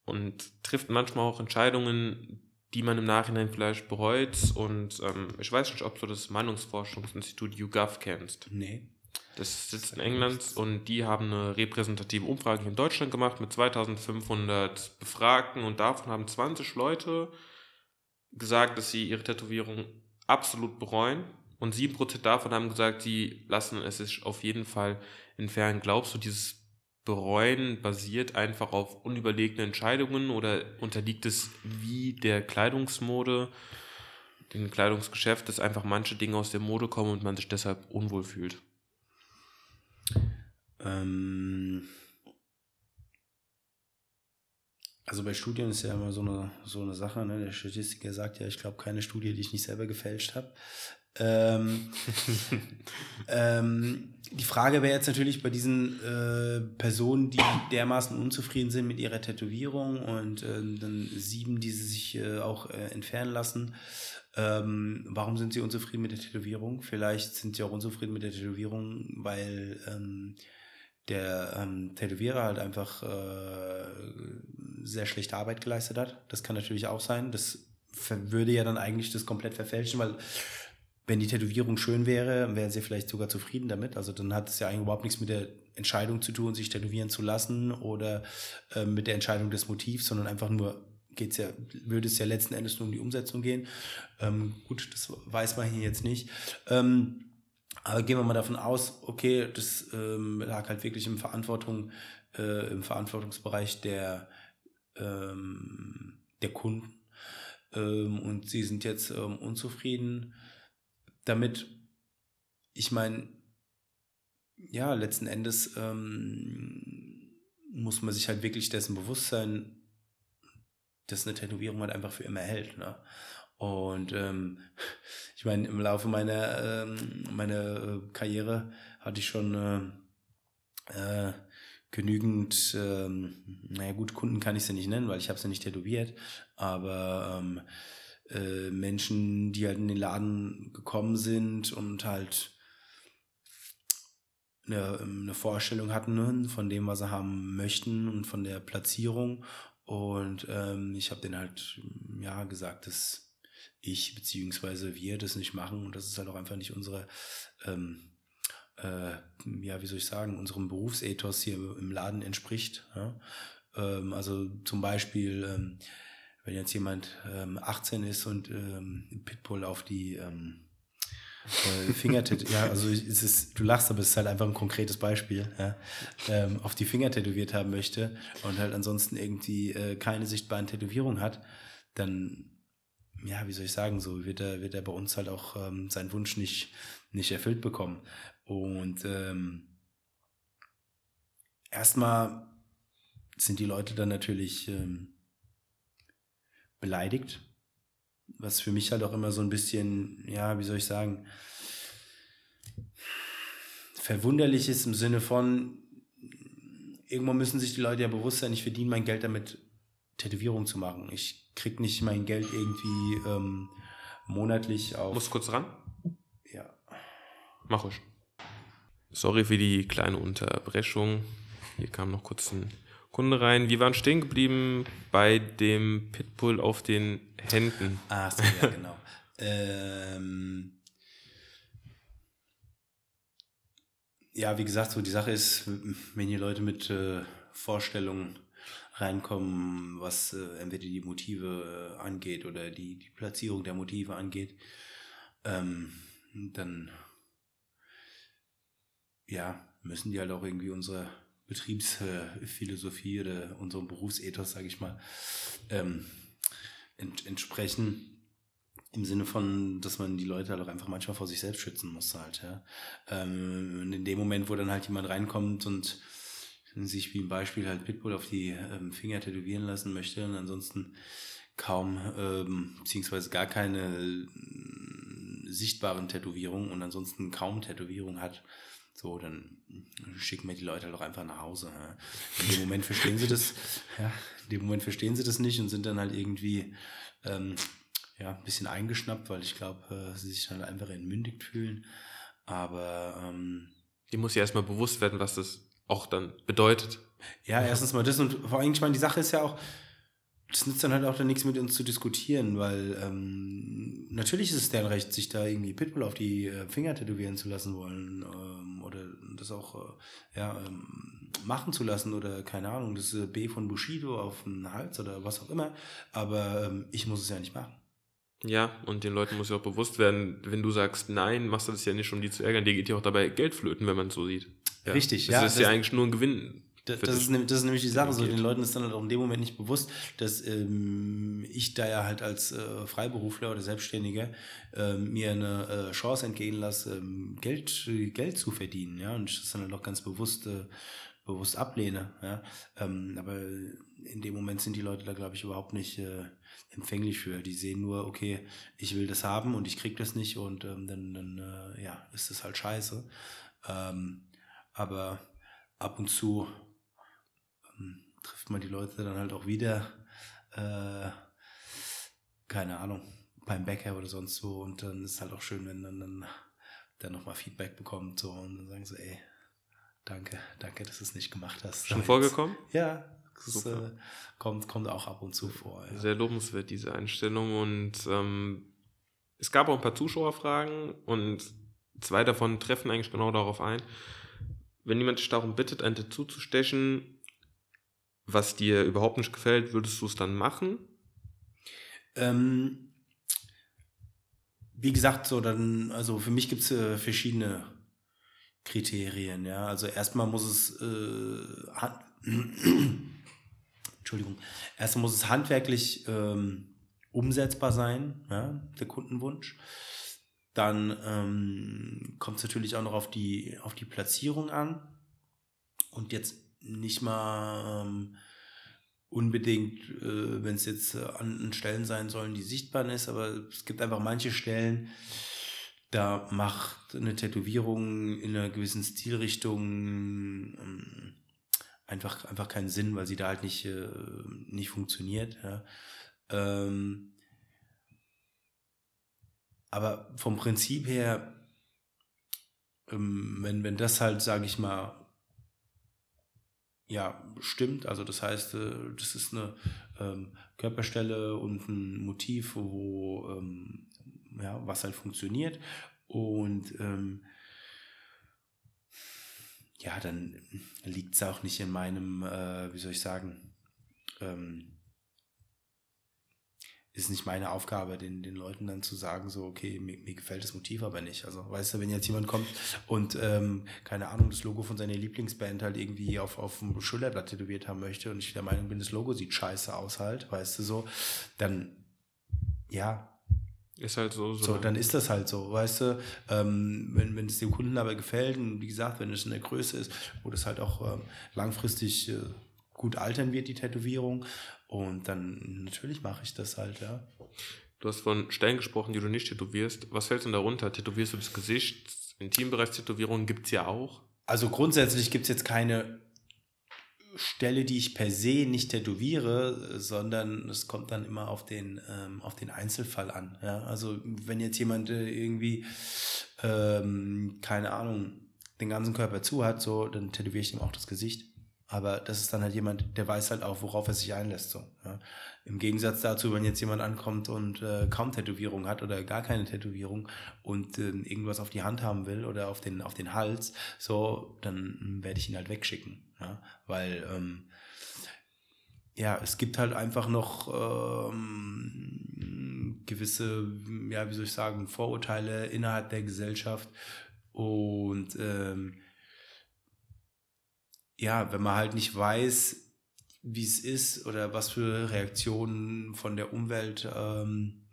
und trifft manchmal auch Entscheidungen, die man im Nachhinein vielleicht bereut. Und ähm, ich weiß nicht, ob du das Meinungsforschungsinstitut YouGov kennst. Nee. Das sitzt in England und die haben eine repräsentative Umfrage in Deutschland gemacht mit 2500 Befragten und davon haben 20 Leute gesagt, dass sie ihre Tätowierung absolut bereuen und 7% davon haben gesagt, sie lassen es sich auf jeden Fall entfernen. Glaubst du, dieses Bereuen basiert einfach auf unüberlegten Entscheidungen oder unterliegt es wie der Kleidungsmode, dem Kleidungsgeschäft, dass einfach manche Dinge aus der Mode kommen und man sich deshalb unwohl fühlt? Ähm, also bei Studien ist ja immer so eine, so eine Sache, ne? Der Statistiker sagt ja, ich glaube keine Studie, die ich nicht selber gefälscht habe. Ähm, ähm, die Frage wäre jetzt natürlich bei diesen äh, Personen, die dermaßen unzufrieden sind mit ihrer Tätowierung und äh, dann sieben, die sie sich äh, auch äh, entfernen lassen. Ähm, warum sind sie unzufrieden mit der Tätowierung? Vielleicht sind sie auch unzufrieden mit der Tätowierung, weil ähm, der ähm, Tätowierer halt einfach äh, sehr schlechte Arbeit geleistet hat. Das kann natürlich auch sein. Das würde ja dann eigentlich das komplett verfälschen, weil wenn die Tätowierung schön wäre, wären sie vielleicht sogar zufrieden damit. Also dann hat es ja eigentlich überhaupt nichts mit der Entscheidung zu tun, sich tätowieren zu lassen oder äh, mit der Entscheidung des Motivs, sondern einfach nur geht's ja, würde es ja letzten Endes nur um die Umsetzung gehen. Ähm, gut, das weiß man hier jetzt nicht. Ähm, aber gehen wir mal davon aus, okay, das ähm, lag halt wirklich im Verantwortung, äh, im Verantwortungsbereich der, ähm, der Kunden. Ähm, und sie sind jetzt ähm, unzufrieden damit. Ich meine, ja, letzten Endes ähm, muss man sich halt wirklich dessen bewusst sein, dass eine Tätowierung halt einfach für immer hält. Ne? Und ähm, ich meine, im Laufe meiner, ähm, meiner äh, Karriere hatte ich schon äh, äh, genügend, ähm, naja gut, Kunden kann ich sie nicht nennen, weil ich habe sie nicht tätowiert, aber ähm, äh, Menschen, die halt in den Laden gekommen sind und halt eine, eine Vorstellung hatten ne, von dem, was sie haben möchten und von der Platzierung. Und ähm, ich habe denen halt ja gesagt, dass ich beziehungsweise wir das nicht machen und das ist halt auch einfach nicht unsere, ähm, äh, ja, wie soll ich sagen, unserem Berufsethos hier im Laden entspricht. Ja? Ähm, also zum Beispiel, ähm, wenn jetzt jemand ähm, 18 ist und ähm, Pitbull auf die ähm, äh, Fingertät, ja, also es ist, du lachst, aber es ist halt einfach ein konkretes Beispiel, ja, ähm, auf die Finger tätowiert haben möchte und halt ansonsten irgendwie äh, keine sichtbaren Tätowierungen hat, dann ja, wie soll ich sagen, so wird er, wird er bei uns halt auch ähm, seinen Wunsch nicht, nicht erfüllt bekommen. Und ähm, erstmal sind die Leute dann natürlich ähm, beleidigt, was für mich halt auch immer so ein bisschen, ja, wie soll ich sagen, verwunderlich ist im Sinne von, irgendwo müssen sich die Leute ja bewusst sein, ich verdiene mein Geld damit, Tätowierung zu machen. Ich krieg nicht mein Geld irgendwie ähm, monatlich auf. Muss kurz ran? Ja. Mach ich. Sorry für die kleine Unterbrechung. Hier kam noch kurz ein Kunde rein. Wir waren stehen geblieben bei dem Pitbull auf den Händen. Ah, so, ja, genau. ähm, ja, wie gesagt, so die Sache ist, wenn die Leute mit äh, Vorstellungen reinkommen, was äh, entweder die Motive äh, angeht oder die, die Platzierung der Motive angeht, ähm, dann ja, müssen die halt auch irgendwie unsere Betriebsphilosophie oder unserem Berufsethos, sage ich mal, ähm, ent entsprechen. Im Sinne von, dass man die Leute halt auch einfach manchmal vor sich selbst schützen muss halt, ja. Ähm, in dem Moment, wo dann halt jemand reinkommt und sich wie ein Beispiel halt Pitbull auf die ähm, Finger tätowieren lassen möchte und ansonsten kaum ähm, beziehungsweise gar keine äh, sichtbaren Tätowierungen und ansonsten kaum Tätowierung hat, so, dann schicken wir die Leute halt auch einfach nach Hause. Ja. In dem Moment verstehen sie das, ja, in dem Moment verstehen sie das nicht und sind dann halt irgendwie ähm, ja, ein bisschen eingeschnappt, weil ich glaube, äh, sie sich dann einfach entmündigt fühlen. Aber ähm, die muss ja erstmal bewusst werden, was das auch dann bedeutet. Ja, erstens mal das und vor allem, ich meine, die Sache ist ja auch, das nützt dann halt auch dann nichts mit uns zu diskutieren, weil ähm, natürlich ist es deren Recht, sich da irgendwie Pitbull auf die äh, Finger tätowieren zu lassen wollen ähm, oder das auch äh, ja, ähm, machen zu lassen oder keine Ahnung, das äh, B von Bushido auf den Hals oder was auch immer, aber ähm, ich muss es ja nicht machen. Ja, und den Leuten muss ja auch bewusst werden, wenn du sagst nein, machst du das ja nicht, um die zu ärgern, dir geht ja auch dabei Geld flöten, wenn man es so sieht. Ja. Richtig, das ja. Das ist ja eigentlich nur ein Gewinn. Das, das, ist, das ist nämlich die Sache, so den Leuten ist dann halt auch in dem Moment nicht bewusst, dass ähm, ich da ja halt als äh, Freiberufler oder Selbstständiger äh, mir eine äh, Chance entgehen lasse, ähm, Geld, Geld zu verdienen, ja, und ich das dann halt auch ganz bewusst, äh, bewusst ablehne, ja, ähm, aber in dem Moment sind die Leute da, glaube ich, überhaupt nicht äh, empfänglich für. Die sehen nur, okay, ich will das haben und ich krieg das nicht und ähm, dann, dann äh, ja, ist das halt scheiße. Ähm, aber ab und zu ähm, trifft man die Leute dann halt auch wieder, äh, keine Ahnung, beim Bäcker oder sonst so. Und dann ist es halt auch schön, wenn dann, dann, dann nochmal Feedback bekommt so, und dann sagen sie, ey, danke, danke, dass du es nicht gemacht hast. Schon vorgekommen? Ja, das äh, kommt, kommt auch ab und zu vor. Ja. Sehr lobenswert, diese Einstellung. Und ähm, es gab auch ein paar Zuschauerfragen und zwei davon treffen eigentlich genau darauf ein wenn jemand dich darum bittet, ein Tattoo zu stechen, was dir überhaupt nicht gefällt, würdest du es dann machen? Ähm, wie gesagt, so dann, also für mich gibt es äh, verschiedene Kriterien, ja. Also erstmal muss es äh, Entschuldigung, erstmal muss es handwerklich ähm, umsetzbar sein, ja, der Kundenwunsch. Dann ähm, kommt es natürlich auch noch auf die, auf die Platzierung an. Und jetzt nicht mal ähm, unbedingt, äh, wenn es jetzt äh, an Stellen sein sollen, die sichtbar ist, aber es gibt einfach manche Stellen, da macht eine Tätowierung in einer gewissen Stilrichtung ähm, einfach, einfach keinen Sinn, weil sie da halt nicht, äh, nicht funktioniert. Ja. Ähm, aber vom Prinzip her, ähm, wenn, wenn das halt, sage ich mal, ja, stimmt, also das heißt, äh, das ist eine ähm, Körperstelle und ein Motiv, wo ähm, ja, was halt funktioniert und ähm, ja, dann liegt es auch nicht in meinem, äh, wie soll ich sagen, ähm, ist nicht meine Aufgabe, den, den Leuten dann zu sagen, so, okay, mir, mir gefällt das Motiv aber nicht. Also, weißt du, wenn jetzt jemand kommt und, ähm, keine Ahnung, das Logo von seiner Lieblingsband halt irgendwie auf, auf dem Schulterblatt tätowiert haben möchte und ich der Meinung bin, das Logo sieht scheiße aus halt, weißt du, so, dann, ja, ist halt so, so. So, dann ist das halt so, weißt du. Ähm, wenn, wenn es dem Kunden aber gefällt und wie gesagt, wenn es in der Größe ist, wo das halt auch ähm, langfristig äh, gut altern wird, die Tätowierung. Und dann natürlich mache ich das halt, ja. Du hast von Stellen gesprochen, die du nicht tätowierst. Was fällt denn darunter? Tätowierst du das Gesicht? Intimbereichstätowierungen gibt es ja auch. Also grundsätzlich gibt es jetzt keine Stelle, die ich per se nicht tätowiere, sondern es kommt dann immer auf den, ähm, auf den Einzelfall an. Ja? Also wenn jetzt jemand äh, irgendwie, ähm, keine Ahnung, den ganzen Körper zu hat, so, dann tätowiere ich ihm auch das Gesicht. Aber das ist dann halt jemand, der weiß halt auch, worauf er sich einlässt. So, ja? Im Gegensatz dazu, wenn jetzt jemand ankommt und äh, kaum Tätowierung hat oder gar keine Tätowierung und äh, irgendwas auf die Hand haben will oder auf den, auf den Hals, so, dann werde ich ihn halt wegschicken. Ja? Weil ähm, ja, es gibt halt einfach noch ähm, gewisse, ja, wie soll ich sagen, Vorurteile innerhalb der Gesellschaft und ähm, ja, wenn man halt nicht weiß, wie es ist oder was für Reaktionen von der Umwelt ähm,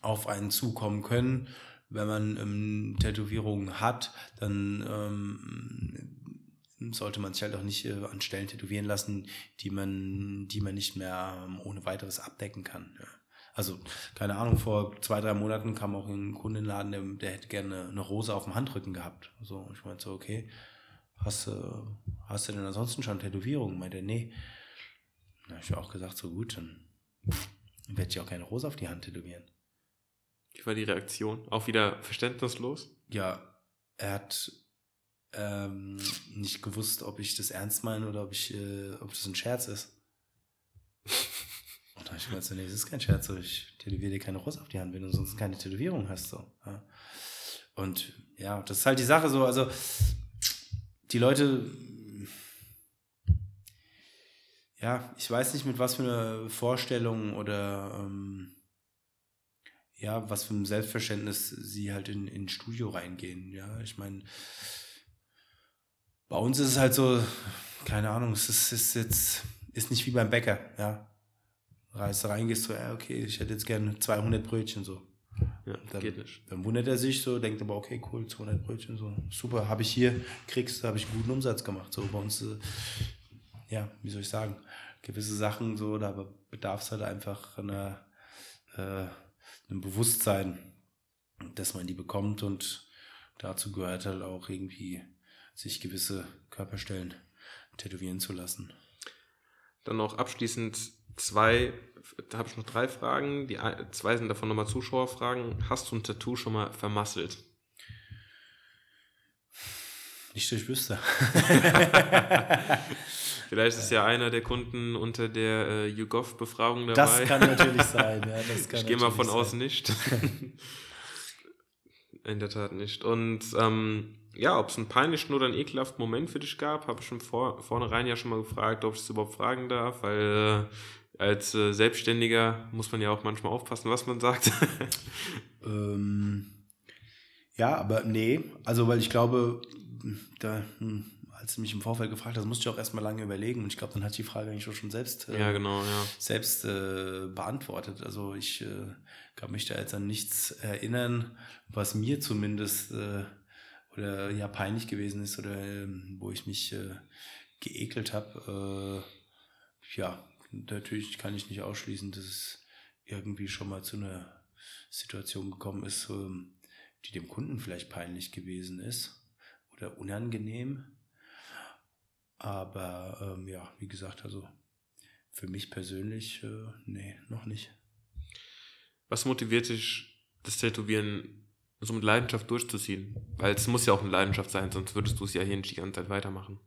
auf einen zukommen können. Wenn man ähm, Tätowierungen hat, dann ähm, sollte man sich halt auch nicht äh, an Stellen tätowieren lassen, die man, die man nicht mehr ähm, ohne weiteres abdecken kann. Ja. Also, keine Ahnung, vor zwei, drei Monaten kam auch ein Kundenladen, der, der hätte gerne eine Rose auf dem Handrücken gehabt. So, ich meinte so, okay, hast, äh, hast du denn ansonsten schon Tätowierungen? Meinte er, nee. Da habe ich auch gesagt, so gut, dann werde ich auch keine Rose auf die Hand tätowieren. Wie war die Reaktion? Auch wieder verständnislos? Ja, er hat ähm, nicht gewusst, ob ich das ernst meine oder ob ich, äh, ob das ein Scherz ist. Und da habe ich gesagt, nee, das ist kein Scherz, so, ich tätowiere dir keine Rose auf die Hand, wenn du sonst keine Tätowierung hast. So. Ja. Und ja, das ist halt die Sache so, also die Leute, ja, ich weiß nicht, mit was für einer Vorstellung oder ähm, ja, was für ein Selbstverständnis sie halt in, in Studio reingehen. Ja, ich meine, bei uns ist es halt so, keine Ahnung, es ist, ist jetzt, ist nicht wie beim Bäcker, ja. Reist rein, gehst so, ja, okay, ich hätte jetzt gerne 200 Brötchen so. Ja, dann, geht nicht. Dann wundert er sich so, denkt aber, okay, cool, 200 Brötchen, so, super, habe ich hier, kriegst, habe ich einen guten Umsatz gemacht. So bei uns, äh, ja, wie soll ich sagen, gewisse Sachen so, da bedarf es halt einfach einer, äh, einem Bewusstsein, dass man die bekommt und dazu gehört halt auch irgendwie, sich gewisse Körperstellen tätowieren zu lassen. Dann noch abschließend zwei, da habe ich noch drei Fragen. Die zwei sind davon nochmal Zuschauerfragen. Hast du ein Tattoo schon mal vermasselt? Nicht, dass ich wüsste. Vielleicht ist ja einer der Kunden unter der äh, YouGov-Befragung dabei. Das kann natürlich sein, ja. Das kann ich gehe mal von sein. aus nicht. In der Tat nicht. Und ähm, ja, ob es einen peinlichen oder einen ekelhaften Moment für dich gab, habe ich schon vor, vornherein ja schon mal gefragt, ob ich es überhaupt fragen darf, weil äh, als äh, Selbstständiger muss man ja auch manchmal aufpassen, was man sagt. ähm, ja, aber nee, also weil ich glaube, da, hm, als du mich im Vorfeld gefragt hast, musste ich auch erstmal lange überlegen und ich glaube, dann hat die Frage eigentlich schon selbst, äh, ja, genau, ja. selbst äh, beantwortet. Also ich äh, kann mich da jetzt an nichts erinnern, was mir zumindest äh, oder ja peinlich gewesen ist oder ähm, wo ich mich äh, geekelt habe. Ja, natürlich kann ich nicht ausschließen, dass es irgendwie schon mal zu einer Situation gekommen ist, ähm, die dem Kunden vielleicht peinlich gewesen ist oder unangenehm. Aber ähm, ja, wie gesagt, also für mich persönlich, äh, nee, noch nicht. Was motiviert dich, das Tätowieren so mit Leidenschaft durchzuziehen? Weil es muss ja auch eine Leidenschaft sein, sonst würdest du es ja hier nicht die ganze Zeit weitermachen.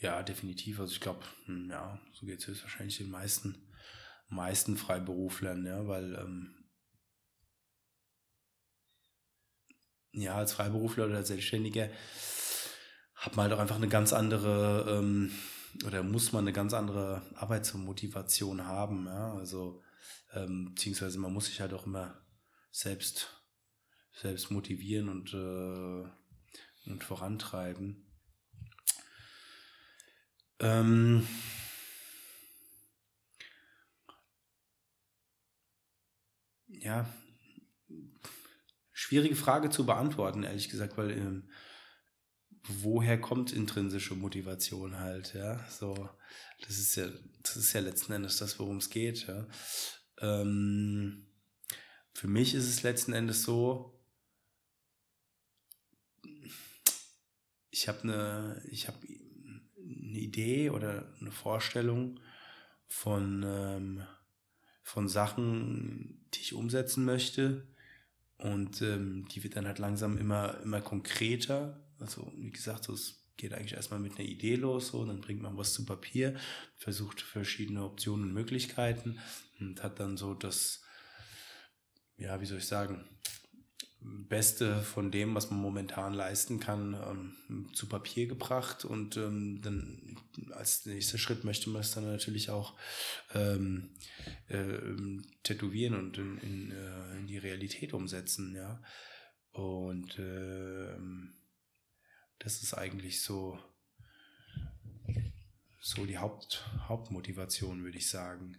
Ja, definitiv. Also ich glaube, hm, ja, so geht es höchstwahrscheinlich den meisten, meisten Freiberuflern, ja, weil ähm, ja, als Freiberufler oder als Selbstständiger hat man halt auch einfach eine ganz andere ähm, oder muss man eine ganz andere Arbeitsmotivation haben, ja, also ähm, beziehungsweise man muss sich halt auch immer selbst selbst motivieren und, äh, und vorantreiben. Ähm, ja, schwierige Frage zu beantworten, ehrlich gesagt, weil ähm, woher kommt intrinsische Motivation halt, ja? So, das ist ja, das ist ja letzten Endes das, worum es geht, ja. Ähm, für mich ist es letzten Endes so, ich habe eine, ich habe eine Idee oder eine Vorstellung von, ähm, von Sachen, die ich umsetzen möchte. Und ähm, die wird dann halt langsam immer, immer konkreter. Also, wie gesagt, so, es geht eigentlich erstmal mit einer Idee los, so, dann bringt man was zu Papier, versucht verschiedene Optionen und Möglichkeiten und hat dann so das, ja, wie soll ich sagen, Beste von dem, was man momentan leisten kann, ähm, zu Papier gebracht. Und ähm, dann als nächster Schritt möchte man es dann natürlich auch ähm, äh, tätowieren und in, in, äh, in, die Realität umsetzen. Ja. Und äh, das ist eigentlich so, so die Haupt, Hauptmotivation, würde ich sagen.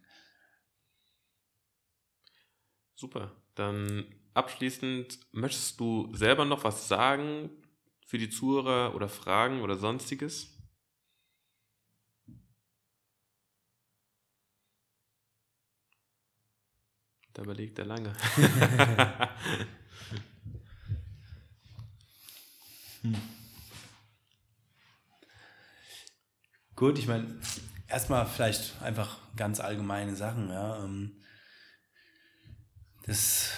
Super. Dann abschließend, möchtest du selber noch was sagen für die Zuhörer oder Fragen oder sonstiges? Da überlegt er lange. hm. Gut, ich meine, erstmal vielleicht einfach ganz allgemeine Sachen, ja. Ähm, das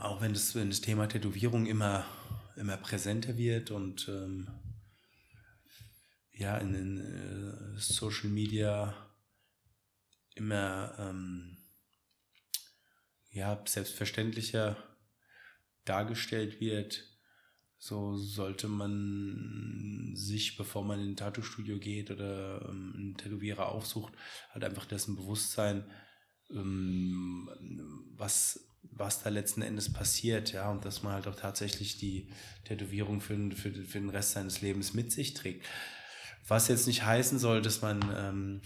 auch wenn das, wenn das Thema Tätowierung immer, immer präsenter wird und ähm, ja, in den äh, Social Media immer ähm, ja, selbstverständlicher dargestellt wird, so sollte man sich, bevor man in ein Tattoo-Studio geht oder ähm, einen Tätowierer aufsucht, halt einfach dessen bewusst sein, ähm, was was da letzten Endes passiert, ja, und dass man halt auch tatsächlich die Tätowierung für, für, für den Rest seines Lebens mit sich trägt. Was jetzt nicht heißen soll, dass man ähm,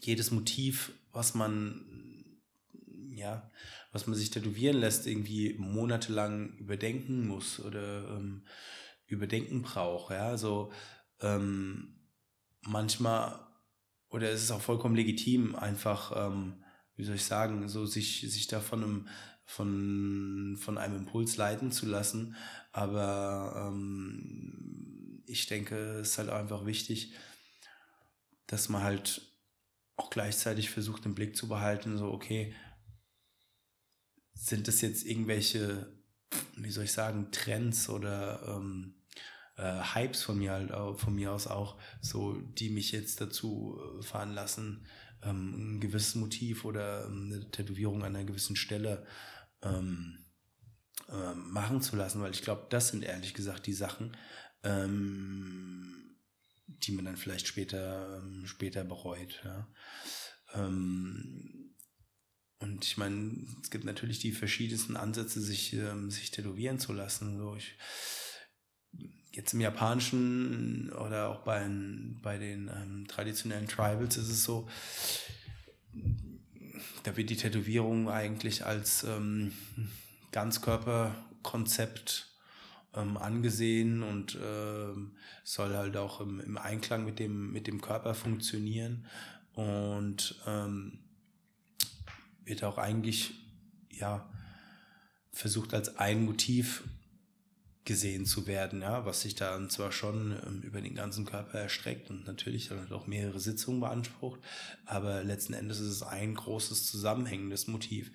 jedes Motiv, was man, ja, was man sich tätowieren lässt, irgendwie monatelang überdenken muss oder ähm, überdenken braucht, ja, so ähm, manchmal, oder es ist auch vollkommen legitim, einfach ähm, wie soll ich sagen, so sich, sich da von einem, von, von einem Impuls leiten zu lassen. Aber ähm, ich denke, es ist halt einfach wichtig, dass man halt auch gleichzeitig versucht, den Blick zu behalten, so, okay, sind das jetzt irgendwelche, wie soll ich sagen, Trends oder ähm, äh, Hypes von mir halt, von mir aus auch, so, die mich jetzt dazu äh, fahren lassen, ähm, ein gewisses Motiv oder ähm, eine Tätowierung an einer gewissen Stelle ähm, äh, machen zu lassen, weil ich glaube, das sind ehrlich gesagt die Sachen, ähm, die man dann vielleicht später, ähm, später bereut. Ja. Ähm, und ich meine, es gibt natürlich die verschiedensten Ansätze, sich, ähm, sich tätowieren zu lassen. So ich, jetzt im Japanischen oder auch bei, bei den ähm, traditionellen Tribals ist es so, da wird die Tätowierung eigentlich als ähm, Ganzkörperkonzept ähm, angesehen und ähm, soll halt auch im, im, Einklang mit dem, mit dem Körper funktionieren und ähm, wird auch eigentlich ja versucht als ein Motiv gesehen zu werden, ja, was sich dann zwar schon ähm, über den ganzen Körper erstreckt und natürlich dann auch mehrere Sitzungen beansprucht, aber letzten Endes ist es ein großes zusammenhängendes Motiv.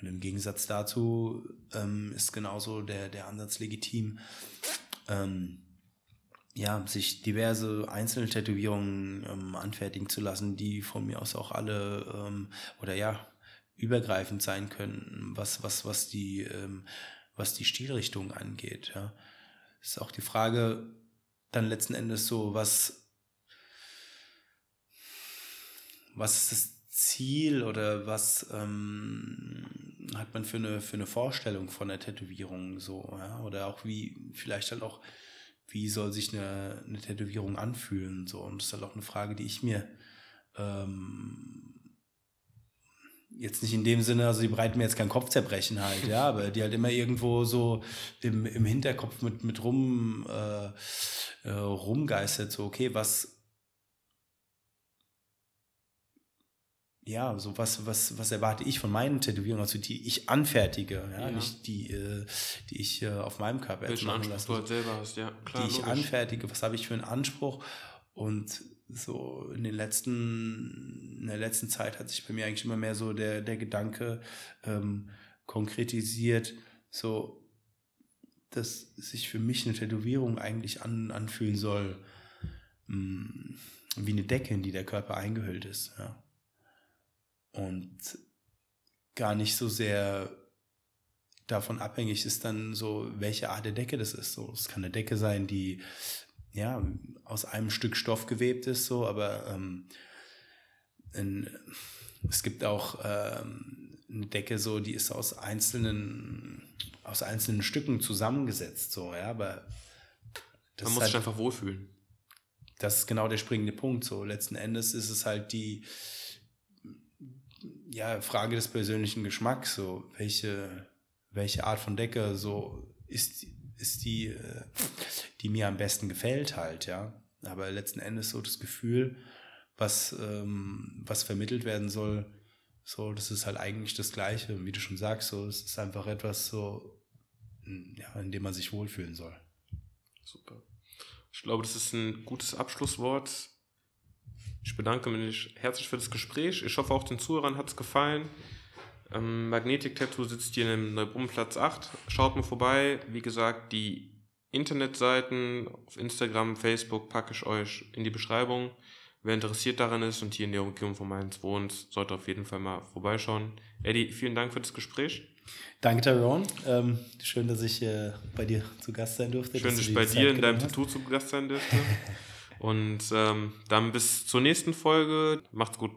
Und im Gegensatz dazu ähm, ist genauso der, der Ansatz legitim, ähm, ja, sich diverse einzelne Tätowierungen ähm, anfertigen zu lassen, die von mir aus auch alle ähm, oder ja übergreifend sein können, was was was die ähm, was die Stilrichtung angeht. Ja. Ist auch die Frage dann letzten Endes so, was, was ist das Ziel oder was ähm, hat man für eine, für eine Vorstellung von der Tätowierung so, ja? Oder auch wie, vielleicht halt auch, wie soll sich eine, eine Tätowierung anfühlen? So. Und das ist halt auch eine Frage, die ich mir ähm, jetzt nicht in dem Sinne, also die bereiten mir jetzt kein Kopfzerbrechen halt, ja, aber die halt immer irgendwo so im, im Hinterkopf mit, mit rum äh, äh, rumgeistert, so, okay, was ja, so was, was, was erwarte ich von meinen Tätowierungen, also die ich anfertige, ja, ja. nicht die, äh, die ich äh, auf meinem Körper Welchen machen lasse. Du halt selber hast, ja, klar. Die ich logisch. anfertige, was habe ich für einen Anspruch und so in den letzten, in der letzten Zeit hat sich bei mir eigentlich immer mehr so der, der Gedanke ähm, konkretisiert, so, dass sich für mich eine Tätowierung eigentlich an, anfühlen soll, mh, mm, wie eine Decke, in die der Körper eingehüllt ist. Ja. Und gar nicht so sehr davon abhängig ist dann so, welche Art der Decke das ist. So, es kann eine Decke sein, die ja, aus einem Stück Stoff gewebt ist, so, aber ähm, in, es gibt auch ähm, eine Decke, so, die ist aus einzelnen, aus einzelnen Stücken zusammengesetzt, so, ja, aber man muss halt, sich einfach wohlfühlen. Das ist genau der springende Punkt, so. Letzten Endes ist es halt die, ja, Frage des persönlichen Geschmacks, so, welche, welche Art von Decke, so, ist, ist die, äh, die mir am besten gefällt halt, ja. Aber letzten Endes so das Gefühl, was, ähm, was vermittelt werden soll, so, das ist halt eigentlich das Gleiche. Und wie du schon sagst, so, es ist einfach etwas so, ja, in dem man sich wohlfühlen soll. Super. Ich glaube, das ist ein gutes Abschlusswort. Ich bedanke mich herzlich für das Gespräch. Ich hoffe, auch den Zuhörern hat es gefallen. Ähm, Magnetic Tattoo sitzt hier im Neubrunnenplatz 8. Schaut mal vorbei. Wie gesagt, die Internetseiten auf Instagram, Facebook packe ich euch in die Beschreibung. Wer interessiert daran ist und hier in der Umgebung von Mainz wohnt, sollte auf jeden Fall mal vorbeischauen. Eddie, vielen Dank für das Gespräch. Danke, Tyrone. Ähm, schön, dass ich äh, bei dir zu Gast sein durfte. Schön, dass ich bei dir in deinem Tattoo zu Gast sein durfte. und ähm, dann bis zur nächsten Folge. Macht's gut.